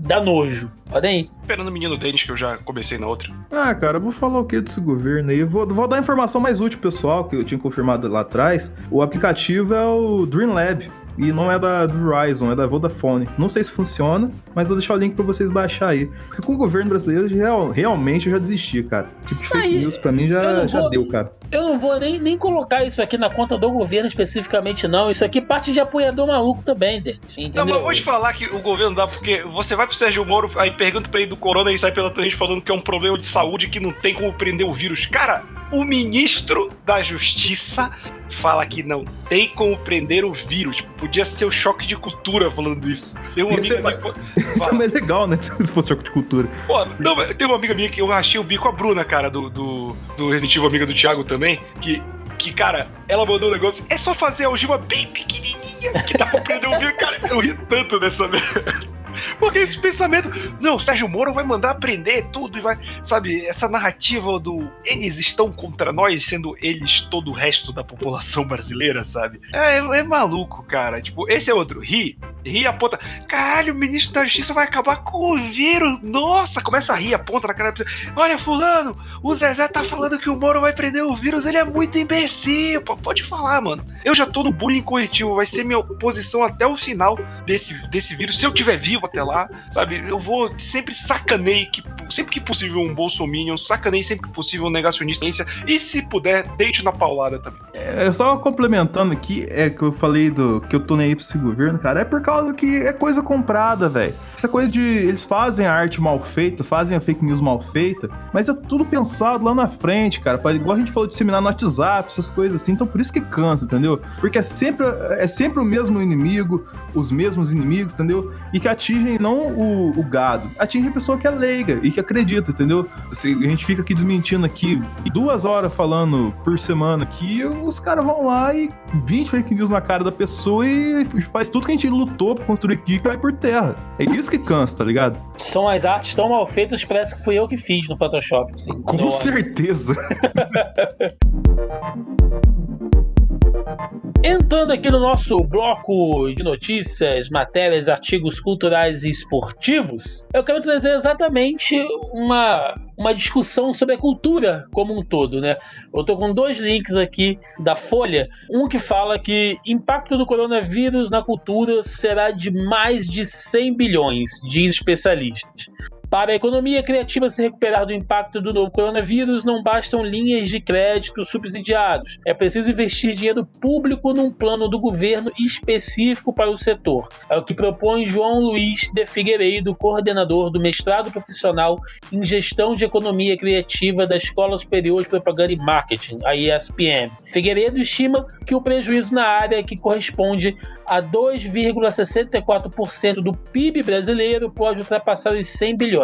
A: dá nojo. Podem ir.
C: Esperando o menino Denis, que eu já comecei na outra.
B: Ah, cara, eu vou falar o que desse governo aí? Vou, vou dar a informação mais útil, pessoal, que eu tinha confirmado lá atrás. O aplicativo é o Dream Lab. E não é da do Verizon, é da Vodafone. Não sei se funciona, mas vou deixar o link para vocês baixar aí. Porque com o governo brasileiro, real, realmente eu já desisti, cara. Tipo de fake news pra mim já, já vou, deu, cara.
A: Eu não vou nem, nem colocar isso aqui na conta do governo especificamente, não. Isso aqui parte de apoiador maluco também, Denis. Não,
C: mas vou te falar que o governo dá, porque você vai pro Sérgio Moro, aí pergunta pra ele do corona e sai pela gente falando que é um problema de saúde que não tem como prender o vírus. Cara, o ministro da Justiça fala que não tem como prender o vírus. Tipo, podia ser o choque de cultura falando isso. Tem uma
B: Isso
C: amiga
B: é
C: minha. [LAUGHS]
B: Isso é mais legal, né? [LAUGHS] Se fosse choque de cultura.
C: Pô, não, tem uma amiga minha que eu achei o bico a Bruna, cara, do, do, do Resident Evil, amiga do Thiago também, que, que, cara, ela mandou um negócio, é só fazer a algema bem pequenininha que dá pra prender o vírus. Cara, eu ri tanto dessa merda. Porque esse pensamento, não, Sérgio Moro vai mandar prender tudo e vai, sabe, essa narrativa do eles estão contra nós, sendo eles todo o resto da população brasileira, sabe? É, é maluco, cara. Tipo, esse é outro. Ri, ri aponta. Caralho, o ministro da Justiça vai acabar com o vírus. Nossa, começa a rir, aponta na cara. da pessoa. Olha, Fulano, o Zezé tá falando que o Moro vai prender o vírus. Ele é muito imbecil. Pô, pode falar, mano. Eu já tô no bullying corretivo. Vai ser minha posição até o final desse, desse vírus. Se eu tiver vivo até lá, sabe? Eu vou sempre sacanei que sempre que possível um bolsominion, sacanei sempre que possível um negacionista e se puder, deite na paulada também.
B: É, só complementando aqui, é que eu falei do que eu tô nem aí pra esse governo, cara, é por causa que é coisa comprada, velho. Essa coisa de eles fazem a arte mal feita, fazem a fake news mal feita, mas é tudo pensado lá na frente, cara. pra- Igual a gente falou de disseminar no WhatsApp, essas coisas assim, então por isso que cansa, entendeu? Porque é sempre, é sempre o mesmo inimigo, os mesmos inimigos, entendeu? E que atingem não o, o gado, atingem a pessoa que é leiga e que acredita, entendeu? Se a gente fica aqui desmentindo aqui duas horas falando por semana aqui, os caras vão lá e 20 fake news na cara da pessoa e faz tudo que a gente lutou pra construir aqui e cai por terra. É isso que cansa, tá ligado?
A: São as artes tão mal feitas, parece que fui eu que fiz no Photoshop. Assim,
B: Com
A: No-
B: certeza. [LAUGHS]
A: Entrando aqui no nosso bloco de notícias, matérias, artigos culturais e esportivos, eu quero trazer exatamente uma, uma discussão sobre a cultura como um todo, né? Eu tô com dois links aqui da Folha, um que fala que impacto do coronavírus na cultura será de mais de 100 bilhões, diz especialistas. Para a economia criativa se recuperar do impacto do novo coronavírus, não bastam linhas de crédito subsidiados. É preciso investir dinheiro público num plano do governo específico para o setor. É o que propõe João Luiz de Figueiredo, coordenador do mestrado profissional em gestão de economia criativa da Escola Superior de Propaganda e Marketing, a ESPM. Figueiredo estima que o prejuízo na área que corresponde a 2,64% do PIB brasileiro pode ultrapassar os 100 bilhões.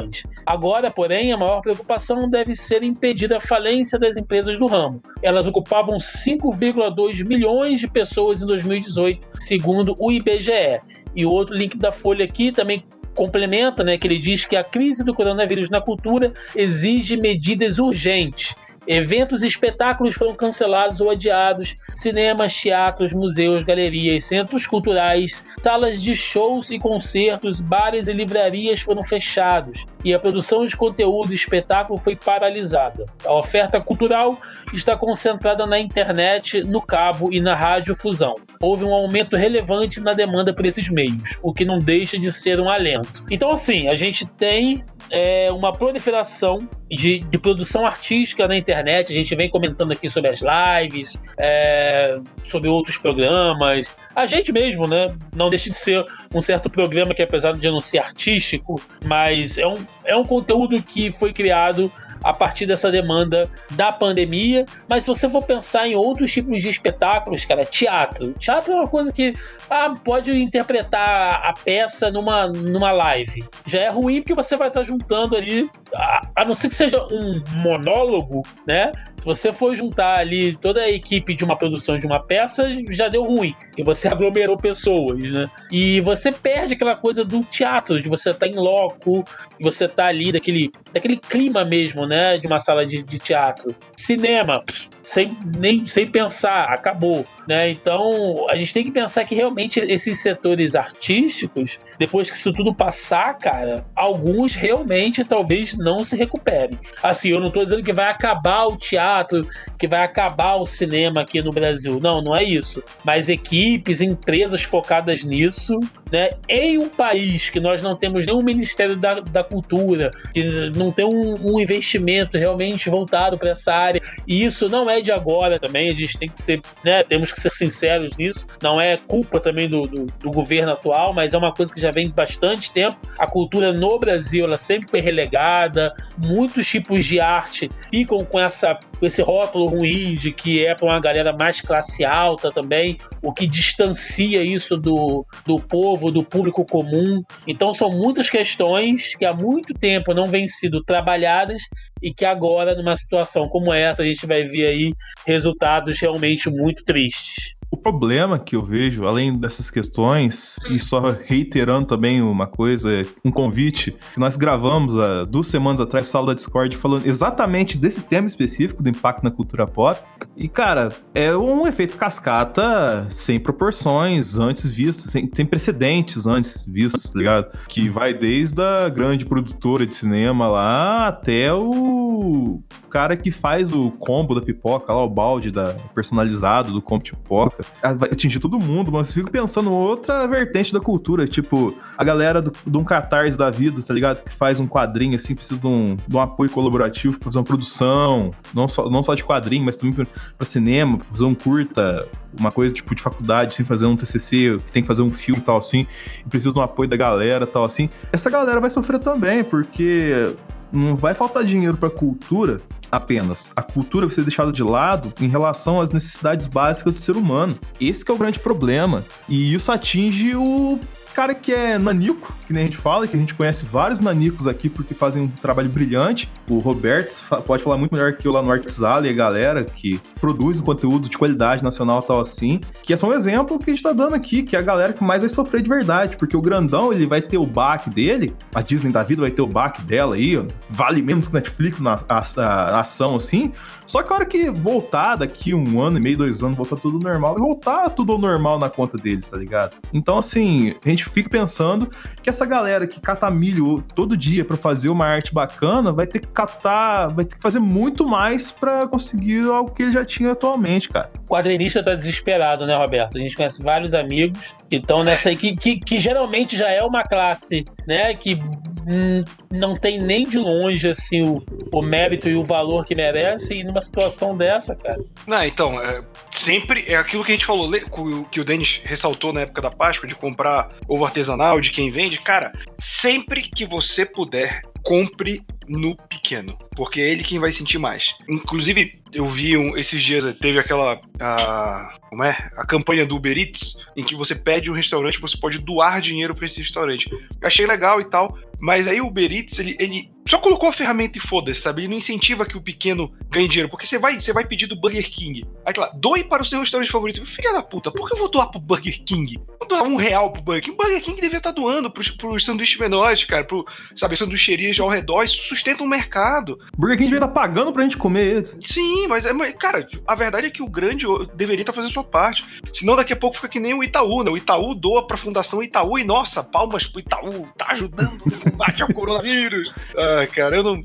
A: Agora, porém, a maior preocupação deve ser impedir a falência das empresas do ramo. Elas ocupavam 5,2 milhões de pessoas em 2018, segundo o IBGE. E o outro link da Folha aqui também complementa, né, que ele diz que a crise do coronavírus na cultura exige medidas urgentes. Eventos e espetáculos foram cancelados ou adiados, cinemas, teatros, museus, galerias, centros culturais, salas de shows e concertos, bares e livrarias foram fechados e a produção de conteúdo e espetáculo foi paralisada. A oferta cultural está concentrada na internet, no cabo e na radiofusão. Houve um aumento relevante na demanda por esses meios, o que não deixa de ser um alento. Então, assim, a gente tem é, uma proliferação de, de produção artística na internet. A gente vem comentando aqui sobre as lives, é, sobre outros programas. A gente mesmo, né? Não deixa de ser um certo programa que, apesar de não ser artístico, mas é um, é um conteúdo que foi criado a partir dessa demanda da pandemia. Mas se você for pensar em outros tipos de espetáculos, cara, teatro. Teatro é uma coisa que ah, pode interpretar a peça numa, numa live. Já é ruim porque você vai estar juntando ali, a, a não ser que seja um monólogo, né? Se você for juntar ali toda a equipe de uma produção de uma peça, já deu ruim. E você [LAUGHS] aglomerou pessoas, né? E você perde aquela coisa do teatro, de você estar em loco, você estar ali daquele, daquele clima mesmo, né? De uma sala de, de teatro. Cinema, pff, sem, nem, sem pensar, acabou, né? Então a gente tem que pensar que realmente esses setores artísticos, depois que isso tudo passar, cara, alguns realmente talvez não se recuperem. Assim, eu não tô dizendo que vai acabar o teatro, que vai acabar o cinema aqui no Brasil. Não, não é isso. Mas equipes, empresas focadas nisso, né? Em um país que nós não temos nenhum Ministério da, da Cultura, que não tem um, um investimento realmente voltado para essa área, e isso não é é de agora também, a gente tem que ser, né, temos que ser sinceros nisso. Não é culpa também do, do, do governo atual, mas é uma coisa que já vem bastante tempo. A cultura no Brasil, ela sempre foi relegada, muitos tipos de arte ficam com essa esse rótulo ruim de que é para uma galera mais classe alta também, o que distancia isso do, do povo, do público comum. Então são muitas questões que há muito tempo não vêm sido trabalhadas e que agora, numa situação como essa, a gente vai ver aí resultados realmente muito tristes.
B: O problema que eu vejo, além dessas questões, e só reiterando também uma coisa, um convite, nós gravamos há duas semanas atrás, sala da Discord, falando exatamente desse tema específico do impacto na cultura pop. E, cara, é um efeito cascata sem proporções antes vistas, sem, sem precedentes antes vistos, tá ligado? Que vai desde a grande produtora de cinema lá até o cara que faz o combo da pipoca, lá o balde da, personalizado do combo de pipoca. Vai atingir todo mundo, mas eu fico pensando outra vertente da cultura, tipo, a galera do, de um catarse da vida, tá ligado? Que faz um quadrinho assim, precisa de um, de um apoio colaborativo pra fazer uma produção, não só, não só de quadrinho, mas também pra, pra cinema, pra fazer um curta, uma coisa tipo de faculdade, sem fazer um TCC, que tem que fazer um filme e tal assim, e precisa de um apoio da galera tal assim. Essa galera vai sofrer também, porque não vai faltar dinheiro pra cultura apenas. A cultura vai ser deixada de lado em relação às necessidades básicas do ser humano. Esse é o grande problema. E isso atinge o cara que é nanico, nem a gente fala, que a gente conhece vários nanicos aqui porque fazem um trabalho brilhante. O Roberto pode falar muito melhor que eu lá no Artzala e a galera que produz um conteúdo de qualidade nacional tal assim, que é só um exemplo que a gente tá dando aqui, que é a galera que mais vai sofrer de verdade, porque o grandão, ele vai ter o baque dele, a Disney da vida vai ter o baque dela aí, vale menos que Netflix na a, a ação assim, só que a hora que voltar daqui um ano e meio, dois anos, voltar tudo normal, vai voltar tudo ao normal na conta deles, tá ligado? Então, assim, a gente fica pensando que essa galera que cata milho todo dia para fazer uma arte bacana vai ter que catar, vai ter que fazer muito mais para conseguir algo que ele já tinha atualmente, cara.
A: O quadrinista tá desesperado, né, Roberto? A gente conhece vários amigos que estão nessa aí, que, que, que geralmente já é uma classe, né, que Hum, não tem nem de longe assim o, o mérito e o valor que merece e numa situação dessa, cara.
C: Não, então, é, sempre é aquilo que a gente falou, que o Denis ressaltou na época da Páscoa, de comprar ovo artesanal, de quem vende. Cara, sempre que você puder, compre no pequeno, porque é ele quem vai sentir mais. Inclusive, eu vi um, esses dias, teve aquela. A, como é? A campanha do Uber Eats, em que você pede um restaurante você pode doar dinheiro para esse restaurante. Eu achei legal e tal, mas aí o Uber Eats, ele, ele só colocou a ferramenta e foda-se, sabe? Ele não incentiva que o pequeno ganhe dinheiro, porque você vai, você vai pedir do Burger King. Aí lá, doe para o seu restaurante favorito. Filha da puta, por que eu vou doar pro Burger King? Vou doar um real pro Burger King. O Burger King devia estar tá doando pros, pros sanduíches menores, cara, pro, sabe, sanduicherias ao redor. Isso sustenta um mercado.
B: Burger King devia estar tá pagando pra gente comer isso.
C: Sim, mas, é, cara, a verdade é que o grande deveria estar tá fazendo a sua parte. Senão daqui a pouco fica que nem o Itaú, né? O Itaú doa pra Fundação Itaú e, nossa, palmas pro Itaú, tá ajudando no combate ao coronavírus. [LAUGHS] Ah, cara, eu não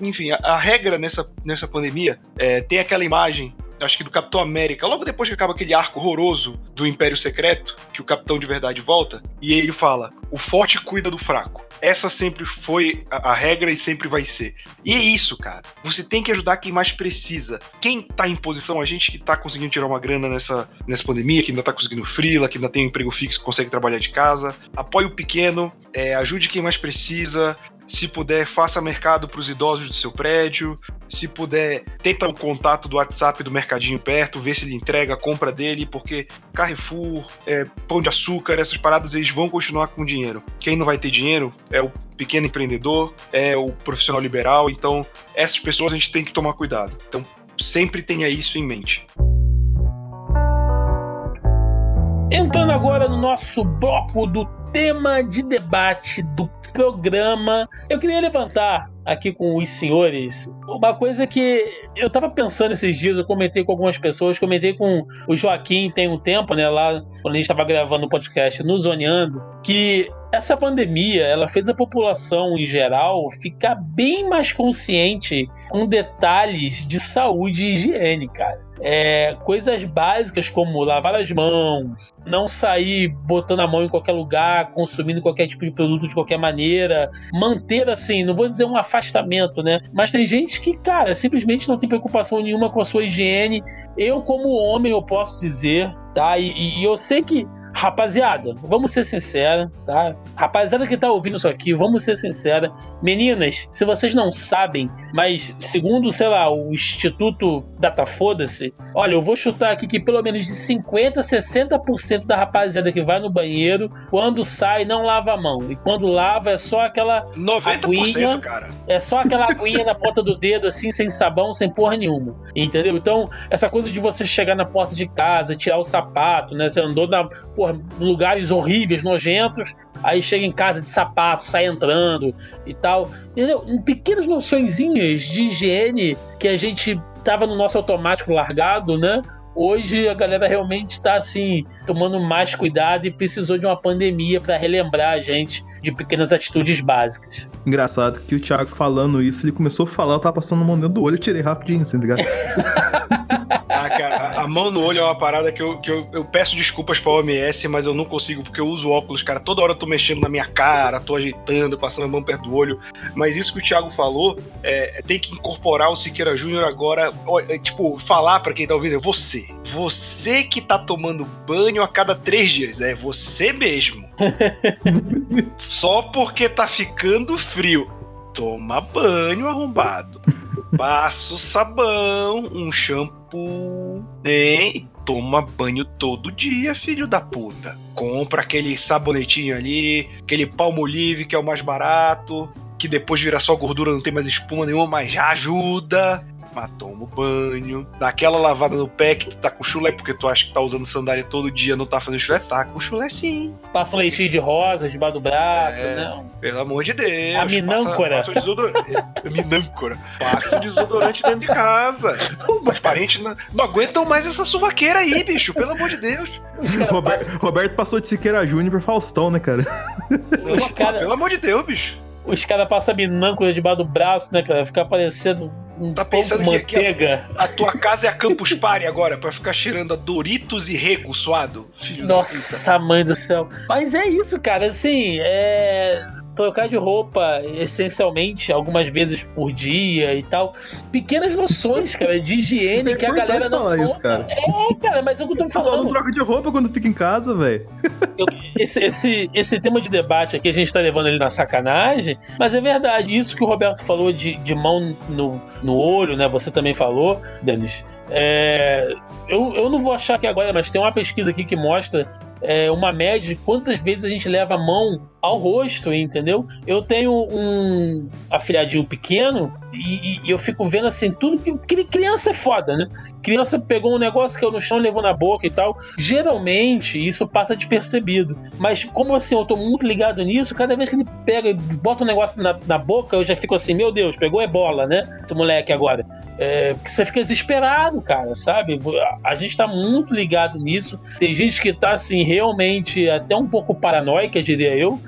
C: enfim, a, a, regra nessa, nessa pandemia é, tem aquela imagem acho que do Capitão América, logo depois que acaba aquele arco horroroso do Império Secreto, que o Capitão de verdade volta, e ele fala: o forte cuida do fraco. Essa sempre foi a, a, regra e sempre vai ser. E é isso, cara. Você tem que ajudar quem mais precisa. Quem tá em posição, a gente que tá conseguindo tirar uma grana nessa, nessa pandemia, que ainda tá conseguindo frila, que ainda tem um emprego fixo, consegue trabalhar de casa, apoie o pequeno, é, ajude quem mais precisa, se puder, faça mercado para os idosos do seu prédio. Se puder, tenta o contato do WhatsApp do mercadinho perto, vê se ele entrega a compra dele, porque Carrefour, é, Pão de Açúcar, essas paradas eles vão continuar com dinheiro. Quem não vai ter dinheiro é o pequeno empreendedor, é o profissional liberal. Então, essas pessoas a gente tem que tomar cuidado. Então, sempre tenha isso em mente.
A: Entrando agora no nosso bloco do tema de debate do programa. Eu queria levantar aqui com os senhores uma coisa que eu tava pensando esses dias, eu comentei com algumas pessoas, comentei com o Joaquim tem um tempo, né, lá quando a gente estava gravando o podcast no Zoneando, que essa pandemia, ela fez a população em geral ficar bem mais consciente com detalhes de saúde e higiene, cara é, coisas básicas como lavar as mãos, não sair botando a mão em qualquer lugar, consumindo qualquer tipo de produto de qualquer maneira, manter assim, não vou dizer uma afastamento, né? Mas tem gente que, cara, simplesmente não tem preocupação nenhuma com a sua higiene. Eu, como homem, eu posso dizer, tá? E, e eu sei que Rapaziada, vamos ser sinceros, tá? Rapaziada que tá ouvindo isso aqui, vamos ser sinceros. Meninas, se vocês não sabem, mas segundo, sei lá, o Instituto Data Foda-se, olha, eu vou chutar aqui que pelo menos de 50 a 60% da rapaziada que vai no banheiro, quando sai, não lava a mão. E quando lava, é só aquela.
C: 90%, aguinha, cara.
A: É só aquela [LAUGHS] aguinha na ponta do dedo, assim, sem sabão, sem porra nenhuma. Entendeu? Então, essa coisa de você chegar na porta de casa, tirar o sapato, né? Você andou na porra, lugares horríveis, nojentos, aí chega em casa de sapato, sai entrando e tal. Entendeu? Pequenas noçõezinhas de higiene que a gente tava no nosso automático largado, né? Hoje a galera realmente está assim, tomando mais cuidado e precisou de uma pandemia para relembrar a gente de pequenas atitudes básicas.
B: Engraçado que o Thiago falando isso, ele começou a falar, eu tava passando a mão dentro do olho, eu tirei rapidinho, assim, tá ligado? [LAUGHS]
C: ah, cara, a mão no olho é uma parada que, eu, que eu, eu peço desculpas pra OMS, mas eu não consigo, porque eu uso óculos, cara. Toda hora eu tô mexendo na minha cara, tô ajeitando, passando a mão perto do olho. Mas isso que o Thiago falou, é, tem que incorporar o Siqueira Júnior agora, é, tipo, falar para quem tá ouvindo, é você. Você que tá tomando banho a cada três dias, é você mesmo. [LAUGHS] Só porque tá ficando frio. Toma banho arrombado. Passa o sabão, um shampoo, hein? Toma banho todo dia, filho da puta. Compra aquele sabonetinho ali, aquele palmolive que é o mais barato, que depois vira só gordura, não tem mais espuma nenhuma, mas já ajuda mas toma banho, dá aquela lavada no pé que tu tá com chulé, porque tu acha que tá usando sandália todo dia, não tá fazendo chulé, tá com chulé sim.
A: Passa um leitinho de rosa debaixo do braço, é, não.
C: Pelo amor de Deus.
A: A minâncora. Passa, passa o desodorante. [LAUGHS]
C: É, minâncora. Passa o desodorante dentro de casa. [LAUGHS] Os parentes não, não, aguentam mais essa suvaqueira aí, bicho, pelo amor de Deus.
B: Roberto, Roberto passou de Siqueira Júnior pra Faustão, né, cara?
C: Os cara... Pelo amor de Deus, bicho.
A: Os caras passam minâncora debaixo do braço, né, cara? Fica parecendo um
C: tá pensando que, manteiga. a, a, tua casa é a Campus Party agora, pra ficar cheirando a Doritos e rego suado?
A: Filho Nossa, mãe do céu. Mas é isso, cara, assim, é trocar de roupa essencialmente algumas vezes por dia e tal. Pequenas noções, cara, de higiene é que a galera não
B: falar isso, cara.
A: É, cara, mas é o que eu tô falando.
B: Só não troca de roupa quando fica em casa, velho.
A: Esse, esse, esse tema de debate aqui a gente tá levando ele na sacanagem, mas é verdade. Isso que o Roberto falou de, de mão no, no olho, né? Você também falou, Denis. É, eu, eu não vou achar aqui agora, mas tem uma pesquisa aqui que mostra é, uma média de quantas vezes a gente leva a mão ao rosto, entendeu? Eu tenho um afilhadinho pequeno e, e, eu fico vendo assim, tudo que criança é foda, né? Criança pegou um negócio que eu no chão levou na boca e tal. Geralmente isso passa despercebido. Mas como assim, eu tô muito ligado nisso, cada vez que ele pega e bota um negócio na, na boca, eu já fico assim, meu Deus, pegou ebola, né? Esse moleque agora. É, você fica desesperado, cara, sabe? A gente tá muito ligado nisso. Tem gente que tá assim, realmente até um pouco paranoica, diria eu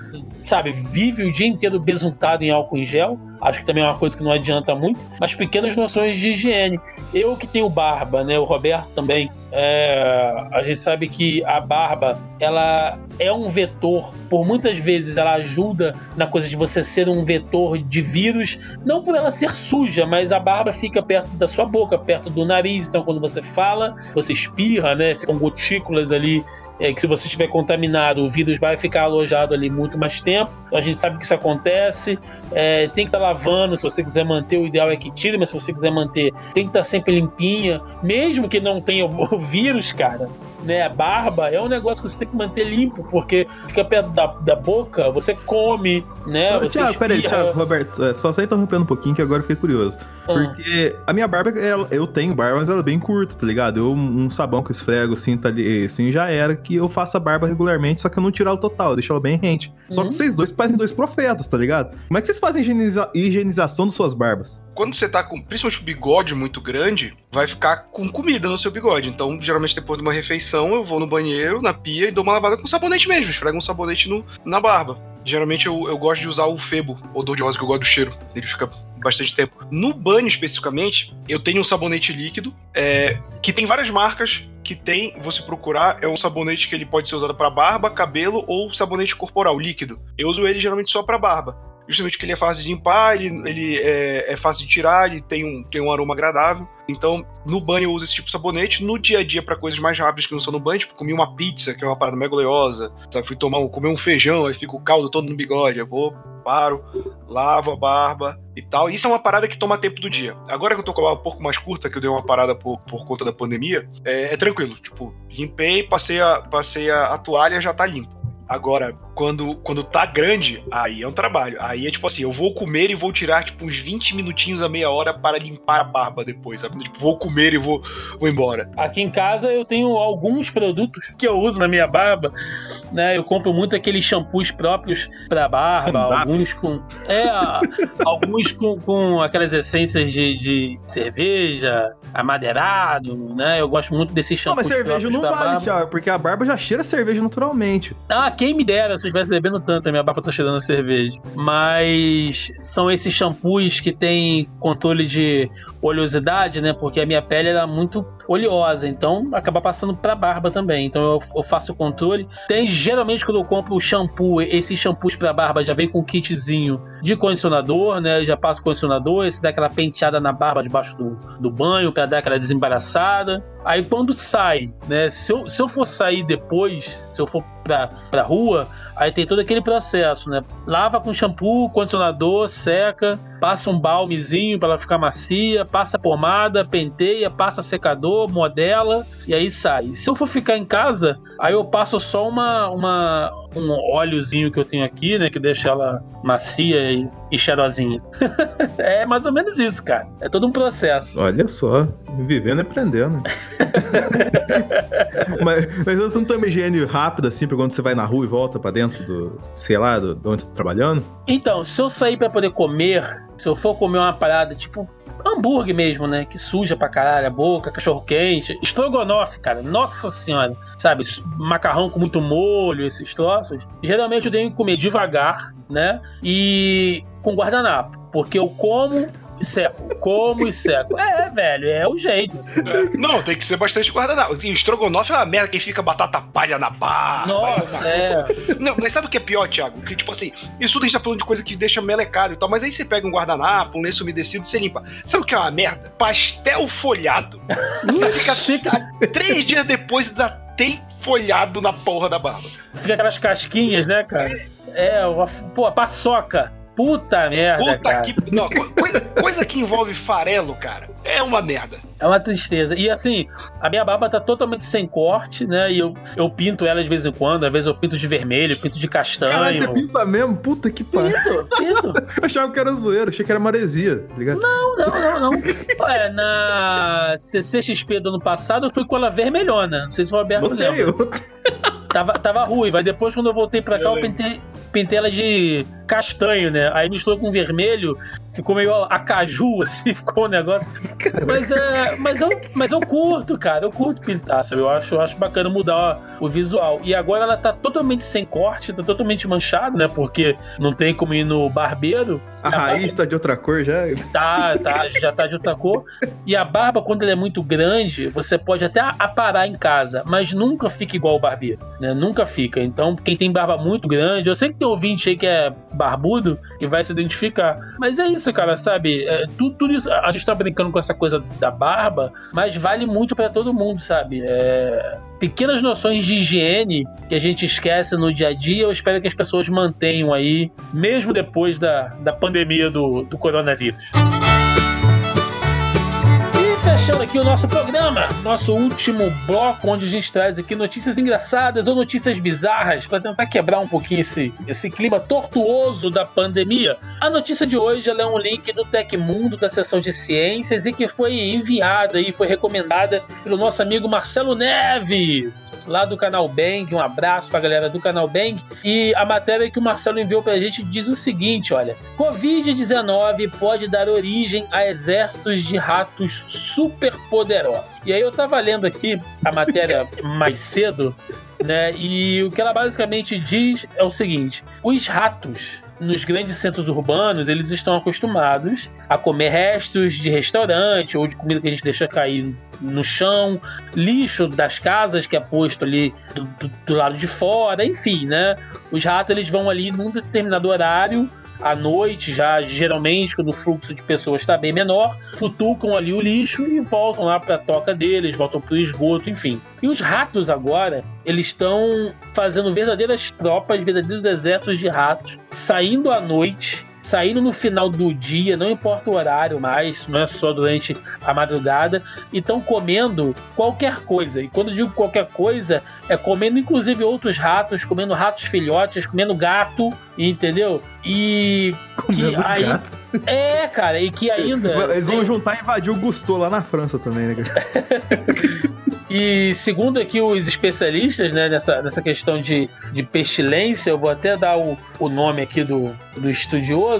A: sabe, vive o dia inteiro besuntado em álcool em gel. Acho que também é uma coisa que não adianta muito. Mas pequenas noções de higiene. Eu que tenho barba, né? O Roberto também. É, a gente sabe que a barba, ela é um vetor. Por muitas vezes ela ajuda na coisa de você ser um vetor de vírus. Não por ela ser suja, mas a barba fica perto da sua boca, perto do nariz. Então quando você fala, você espirra, né? Ficam gotículas ali é, que se você estiver contaminado, o vírus vai ficar alojado ali muito mais tempo. Então a gente sabe que isso acontece. É, tem que estar tá lavando, se você quiser manter, o ideal é que tire, mas se você quiser manter, tem que estar tá sempre limpinha. Mesmo que não tenha o vírus, cara, né, a barba é um negócio que você tem que manter limpo, porque fica perto da, da boca, você come, né? Você
B: Tiago, peraí, Tiago, Roberto, é, só só interrompendo um pouquinho que agora eu fiquei curioso. Ah. Porque a minha barba, ela, eu tenho barba, mas ela é bem curta, tá ligado? Eu, um sabão que esfrego assim, tá ali, assim, já era que eu faço a barba regularmente, só que eu não tiro ela total, eu deixo ela bem rente. Uhum. Só que uhum. vocês dois parecem dois profetas, tá ligado? Como é que vocês fazem higieniza higienização de suas barbas?
C: Quando você tá com, principalmente o bigode muito grande, vai ficar com comida no seu bigode. Então, geralmente depois de uma refeição, eu vou no banheiro, na pia e dou uma lavada com sabonete mesmo, esfrego um sabonete no, na barba. Geralmente eu, eu gosto de usar o Febo, odor de rosa, que eu gosto do cheiro. Ele fica bastante tempo. No banho, especificamente, eu tenho um sabonete líquido, é, que tem várias marcas que tem, você procurar, é um sabonete que ele pode ser usado para barba, cabelo ou sabonete corporal líquido. Eu uso ele geralmente só para barba. Justamente porque ele é fácil de limpar, ele, ele é, é, fácil de tirar, ele tem um, tem um aroma agradável. Então, no banho eu uso esse tipo de sabonete. No dia a dia, para coisas mais rápidas que não são no banho, tipo, comi uma pizza, que é uma parada mega oleosa, sabe? Fui tomar, comer um feijão, aí fica o caldo todo no bigode. Eu vou, paro, lavo a barba e tal. Isso é uma parada que toma tempo do dia. Agora que eu tô com a barba um pouco mais curta, que eu dei uma parada por, por conta da pandemia, é, é tranquilo. Tipo, limpei, passei a, passei a, a toalha, já tá limpo. Agora, quando, quando tá grande, aí é um trabalho. Aí é tipo assim, eu vou comer e vou tirar tipo uns 20 minutinhos a meia hora para limpar a barba depois, sabe? Tipo, vou comer e vou, vou embora.
A: Aqui em casa eu tenho alguns produtos que eu uso na minha barba, né? Eu compro muito aqueles shampoos próprios para barba, [LAUGHS] alguns com é, alguns com, com aquelas essências de, de cerveja, amadeirado, né? Eu gosto muito desses shampoos.
B: Não, mas cerveja não vale, Thiago, porque a barba já cheira cerveja naturalmente.
A: Ah, quem me dera se eu estivesse bebendo tanto, a minha barba tá cheirando a cerveja. Mas são esses shampoos que tem controle de oleosidade, né? Porque a minha pele era muito oleosa, então acaba passando pra barba também. Então eu, eu faço o controle. Tem geralmente quando eu compro shampoo, esses shampoos pra barba já vem com um kitzinho de condicionador, né? Já passo condicionador, esse dá aquela penteada na barba debaixo do, do banho para dar aquela desembaraçada. Aí quando sai, né? Se eu, se eu for sair depois, se eu for pra, pra rua, Aí tem todo aquele processo, né? Lava com shampoo, condicionador, seca, passa um balmezinho para ela ficar macia, passa pomada, penteia, passa secador, modela e aí sai. Se eu for ficar em casa, aí eu passo só uma, uma um óleozinho que eu tenho aqui, né, que deixa ela macia e, e cheirosinha. [LAUGHS] é mais ou menos isso, cara. É todo um processo.
B: Olha só, vivendo e aprendendo. [LAUGHS] mas, mas você não tem uma higiene rápida assim para quando você vai na rua e volta para dentro do, sei lá, do, de onde você tá trabalhando?
A: Então, se eu sair para poder comer, se eu for comer uma parada tipo hambúrguer mesmo, né? Que suja pra caralho a boca, cachorro quente, estrogonofe, cara. Nossa senhora. Sabe, macarrão com muito molho, esses troços. Geralmente eu tenho que comer devagar, né? E com guardanapo. Porque eu como e seco. Como e seco. É, velho, é o jeito.
C: É, não, tem que ser bastante guardanapo. E estrogonofe é uma merda que fica batata palha na barra.
A: Nossa, é.
C: Não, mas sabe o que é pior, Thiago? Que, tipo assim, isso tudo a gente tá falando de coisa que deixa melecado e tal, mas aí você pega um guardanapo, um lenço umedecido, você limpa. Sabe o que é uma merda? Pastel folhado. Você fica, fica três dias depois da tem folhado na porra da barba.
A: Fica aquelas casquinhas, né, cara? É, uma, pô, a paçoca. Puta merda, Puta cara.
C: Que, não, coisa, coisa, que envolve farelo, cara, é uma merda.
A: É uma tristeza. E assim, a minha barba tá totalmente sem corte, né? E eu, eu pinto ela de vez em quando. Às vezes eu pinto de vermelho, pinto de castanho. Caralho,
B: você pinta mesmo? Puta que pariu. Pinto, pinto. [LAUGHS] eu achava que era zoeiro, achei que era maresia, tá ligado?
A: Não, não, não, não. Olha, na CCXP do ano passado eu fui com ela vermelhona. Não sei se o Roberto não lembra. Tava, tava ruiva. Depois, quando eu voltei pra cá, eu, eu pintei, pintei ela de castanho, né? Aí misturou com vermelho, ficou meio acaju, [LAUGHS] assim, ficou um negócio. Mas, é, mas, eu, mas eu curto, cara, eu curto pintar, sabe? Eu acho, eu acho bacana mudar o visual. E agora ela tá totalmente sem corte, tá totalmente manchada, né? Porque não tem como ir no barbeiro.
B: A, a raiz barba... tá de outra cor já?
A: Tá, tá, já tá de outra cor. E a barba, quando ela é muito grande, você pode até aparar em casa, mas nunca fica igual o barbeiro, né? Nunca fica. Então, quem tem barba muito grande, eu sei que tem ouvinte aí que é barbudo, que vai se identificar. Mas é isso, cara, sabe? É, tudo, tudo, isso, a gente tá brincando com essa coisa da barba, mas vale muito para todo mundo, sabe? É, pequenas noções de higiene que a gente esquece no dia a dia, eu espero que as pessoas mantenham aí, mesmo depois da, da pandemia do, do coronavírus fechando aqui o nosso programa, nosso último bloco, onde a gente traz aqui notícias engraçadas ou notícias bizarras para tentar quebrar um pouquinho esse, esse clima tortuoso da pandemia. A notícia de hoje é um link do Tecmundo, da seção de ciências, e que foi enviada e foi recomendada pelo nosso amigo Marcelo Neves, lá do canal Bang. Um abraço para a galera do canal Bang. E a matéria que o Marcelo enviou para a gente diz o seguinte: olha, Covid-19 pode dar origem a exércitos de ratos super poderosos. E aí eu tava lendo aqui a matéria [LAUGHS] mais cedo, né? E o que ela basicamente diz é o seguinte: os ratos nos grandes centros urbanos, eles estão acostumados a comer restos de restaurante ou de comida que a gente deixa cair no chão, lixo das casas que é posto ali do, do, do lado de fora, enfim, né? Os ratos eles vão ali num determinado horário à noite, já geralmente quando o fluxo de pessoas está bem menor, futucam ali o lixo e voltam lá para a toca deles, voltam para o esgoto, enfim. E os ratos agora, eles estão fazendo verdadeiras tropas, verdadeiros exércitos de ratos, saindo à noite saindo no final do dia, não importa o horário mais, não é só durante a madrugada, e estão comendo qualquer coisa. E quando digo qualquer coisa, é comendo inclusive outros ratos, comendo ratos filhotes, comendo gato, entendeu? E
B: comendo que aí, gato.
A: É, cara, e que ainda
B: eles vão juntar e invadir o Gusto lá na França também, né? [LAUGHS]
A: E segundo aqui os especialistas, né, nessa, nessa questão de, de pestilência, eu vou até dar o, o nome aqui do, do estudioso,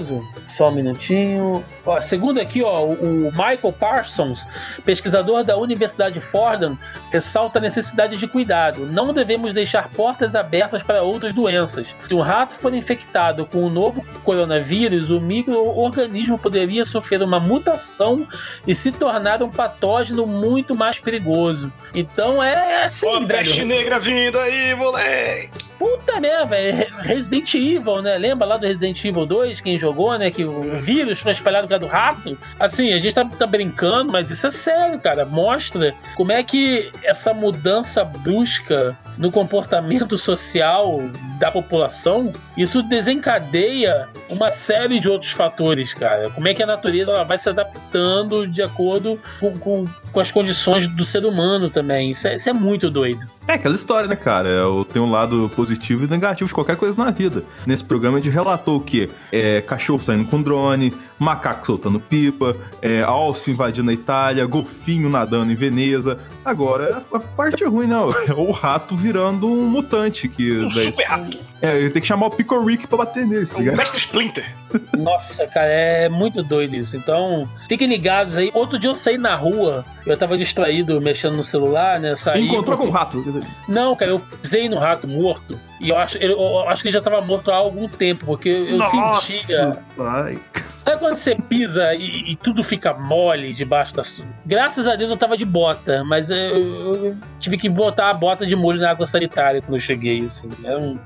A: só um minutinho. Ó, segundo aqui, ó, o Michael Parsons, pesquisador da Universidade Fordham, ressalta a necessidade de cuidado. Não devemos deixar portas abertas para outras doenças. Se um rato for infectado com o novo coronavírus, o microorganismo poderia sofrer uma mutação e se tornar um patógeno muito mais perigoso. Então é assim, Ó,
C: peste negra vindo aí, moleque!
A: Puta merda, velho. Resident Evil, né? Lembra lá do Resident Evil 2, quem jogou, né? Que o vírus foi espalhado do rato. Assim, a gente tá, tá, brincando, mas isso é sério, cara. Mostra como é que essa mudança brusca no comportamento social da população, isso desencadeia uma série de outros fatores, cara. Como é que a natureza ela vai se adaptando de acordo com, com, com as condições do ser humano também. Isso é, isso é muito doido.
B: É aquela história, né, cara? É, tem um lado positivo e negativo de qualquer coisa na vida. Nesse programa a gente relatou o quê? É, cachorro saindo com drone, macaco soltando pipa, é, alce invadindo a Itália, golfinho nadando em Veneza. Agora, a parte ruim, [LAUGHS] não. É o rato virando um mutante. Que,
C: um daí, super rato.
B: É, tem que chamar o Pico Rick pra bater nele, tá ligado?
C: O Mestre Splinter.
A: Nossa, cara, é muito doido isso. Então, fiquem ligados aí. Outro dia eu saí na rua, eu tava distraído mexendo no celular, né? Saí,
B: Encontrou porque... com um rato?
A: Não, cara, eu pisei no rato morto. E eu acho, eu, eu acho que ele já tava morto há algum tempo, porque eu
B: Nossa,
A: sentia.
B: Pai.
A: Sabe quando você pisa e, e, tudo fica mole debaixo da sua. Graças a Deus eu tava de bota, mas eu, eu, tive que botar a bota de molho na água sanitária quando eu cheguei, assim. Era um.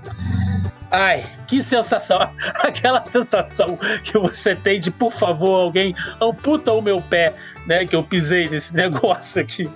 A: Ai, que sensação! [LAUGHS] Aquela sensação que você tem de, por favor, alguém amputa o meu pé né, que eu pisei nesse [LAUGHS] negócio aqui.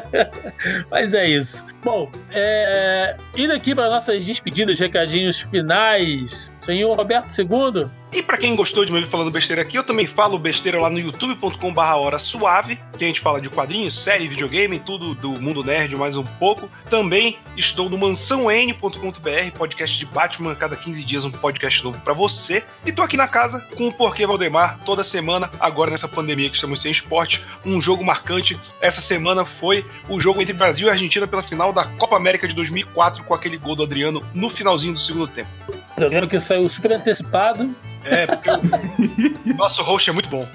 A: [LAUGHS] Mas é isso. Bom, é, indo aqui para nossas despedidas, recadinhos finais. Senhor Roberto II.
C: E para quem gostou de me ouvir falando besteira aqui, eu também falo besteira lá no youtube.com hora suave, que a gente fala de quadrinhos, série, videogame, tudo do mundo nerd, mais um pouco. Também estou no mansãon.com.br, podcast de Batman, cada 15 dias um podcast novo para você. E tô aqui na casa com o Porquê Valdemar, toda semana, agora nessa pandemia que estamos sem esporte, um jogo marcante. Essa semana foi o jogo entre Brasil e Argentina pela final da Copa América de 2004, com aquele gol do Adriano no finalzinho do segundo tempo.
A: Programa que saiu super antecipado.
C: É, porque o [LAUGHS] nosso host é muito bom.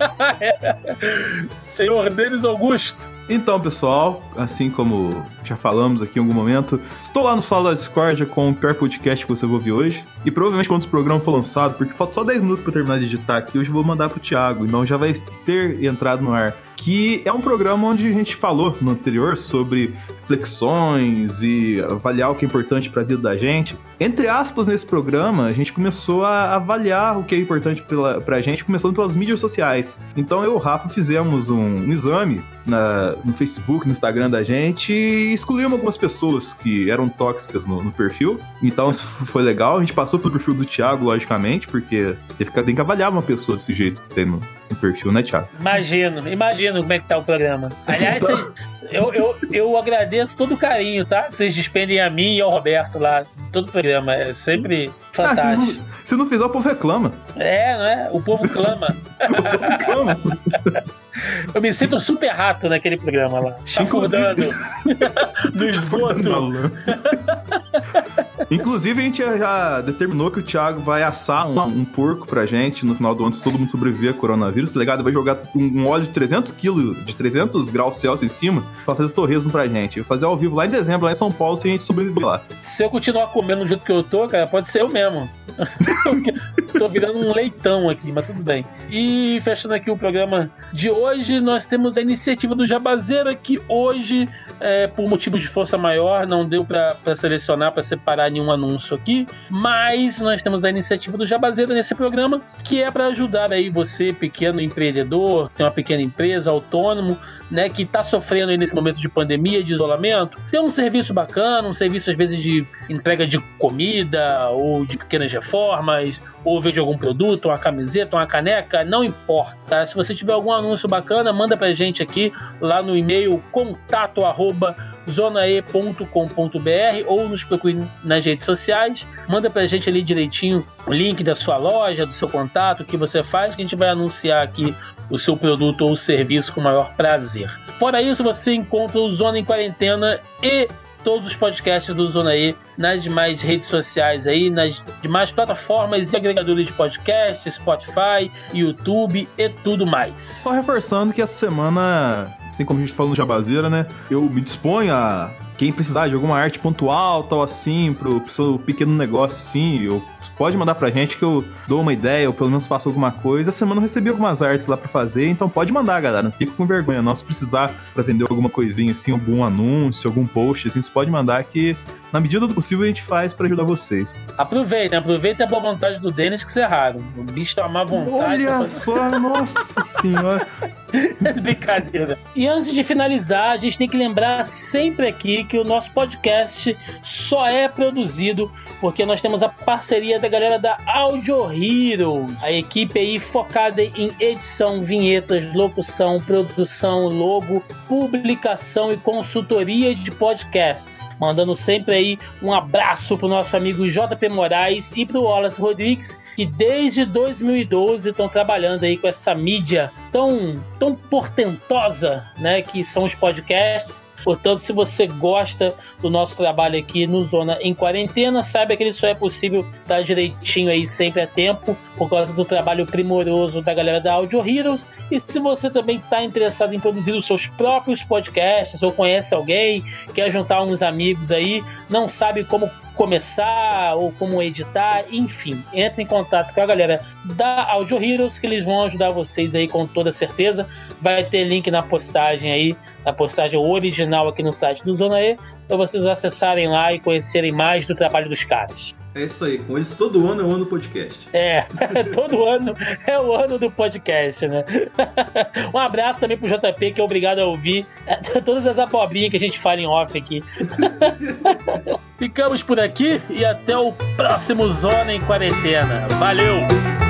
C: [LAUGHS]
A: Senhor Denis Augusto.
B: Então, pessoal, assim como já falamos aqui em algum momento, estou lá no sala da Discord com o pior podcast que você vai ouvir hoje. E provavelmente quando esse programa for lançado, porque falta só 10 minutos para terminar de editar aqui, hoje eu vou mandar pro Thiago, então já vai ter entrado no ar que é um programa onde a gente falou no anterior sobre reflexões e avaliar o que é importante para a vida da gente. Entre aspas, nesse programa, a gente começou a avaliar o que é importante para a gente, começando pelas mídias sociais. Então eu e o Rafa fizemos um, um exame na, no Facebook, no Instagram da gente e excluímos algumas pessoas que eram tóxicas no, no, perfil. Então isso foi legal. A gente passou pelo perfil do Thiago, logicamente, porque tem que, tem que avaliar uma pessoa desse jeito que tem no, no perfil, né, Thiago?
A: Imagino, imagino como é que tá o programa. Aliás, então... vocês, eu, eu, eu agradeço todo o carinho, tá? Que vocês despendem a mim e ao Roberto lá, todo o programa. É sempre fantástico. Ah, se,
B: não, se não fizer, o povo reclama.
A: É, não é? O povo clama. [LAUGHS] o povo clama. [LAUGHS] Eu me sinto um super rato naquele programa lá, chafurdando [LAUGHS] no esgoto.
B: Inclusive, a gente já determinou que o Thiago vai assar um, um, porco pra gente no final do ano, se todo mundo sobreviver a coronavírus, tá ligado? Vai jogar um, óleo de 300 kg, de 300 graus Celsius em cima, pra fazer torresmo pra gente. Fazer ao vivo lá em dezembro, lá em São Paulo, se a gente sobreviver lá.
A: Se eu continuar comendo do jeito que eu tô, cara, pode ser eu mesmo. [LAUGHS] tô virando um leitão aqui, mas tudo bem. E fechando aqui o programa de hoje, nós temos a iniciativa do Jabazeira, que hoje, é, por motivos de força maior, não deu para selecionar, para separar nenhum anúncio aqui, mas nós temos a iniciativa do Jabazeira nesse programa, que é para ajudar aí você, pequeno empreendedor, tem uma pequena empresa, autônomo, né, que está sofrendo nesse momento de pandemia, de isolamento, tem um serviço bacana, um serviço às vezes de entrega de comida ou de pequenas reformas, ou vende algum produto, uma camiseta, uma caneca, não importa. Tá? Se você tiver algum anúncio bacana, manda pra gente aqui lá no e-mail contato arroba zonae.com.br ou nos procure nas redes sociais. Manda pra gente ali direitinho o link da sua loja, do seu contato, o que você faz, que a gente vai anunciar aqui o seu produto ou serviço com maior prazer. Fora isso, você encontra o Zona em Quarentena e todos os podcasts do Zona E nas demais redes sociais aí, nas demais plataformas e agregadores de podcast, Spotify, YouTube e tudo mais.
B: Só reforçando que essa semana, assim como a gente falou no Jabazeira, né? Eu me disponho a quem precisar de alguma arte pontual, tal assim, pro, pro seu pequeno negócio, sim, eu, pode mandar pra gente que eu dou uma ideia, ou pelo menos faço alguma coisa. Essa semana eu recebi algumas artes lá pra fazer, então pode mandar, galera. Não fica com vergonha. Não, se precisar pra vender alguma coisinha assim, algum anúncio, algum post, assim, você pode mandar que na medida do possível a gente faz para ajudar vocês.
A: Aproveita, aproveita a boa vontade do Denis que você é raro. O bicho tá má vontade.
B: Olha só, [LAUGHS] nossa senhora.
A: Brincadeira. E antes de finalizar, a gente tem que lembrar sempre aqui que o nosso podcast só é produzido porque nós temos a parceria da galera da Audio Heroes, a equipe aí focada em edição, vinhetas, locução, produção, logo, publicação e consultoria de podcasts. Mandando sempre aí um abraço pro nosso amigo JP Moraes e pro Wallace Rodrigues, que desde 2012 estão trabalhando aí com essa mídia tão, tão portentosa, né, que são os podcasts. Portanto, se você gosta do nosso trabalho aqui no Zona em Quarentena, saiba que ele só é possível estar direitinho aí sempre a tempo, por causa do trabalho primoroso da galera da Audio Heroes. E se você também está interessado em produzir os seus próprios podcasts, ou conhece alguém, quer juntar uns amigos aí, não sabe como começar ou como editar, enfim, entre em contato com a galera da Audio Heroes que eles vão ajudar vocês aí com toda certeza. Vai ter link na postagem aí, na postagem original aqui no site do Zona E, para vocês acessarem lá e conhecerem mais do trabalho dos caras.
B: É isso aí, com eles todo ano é o ano do podcast.
A: É, [LAUGHS] todo ano é o ano do podcast, né? [LAUGHS] Um abraço também pro JP, que é obrigado a ouvir [LAUGHS] todas as abobrinhas que a gente fala em off aqui. Ficamos por aqui e até o próximo Zona em Quarentena. Valeu!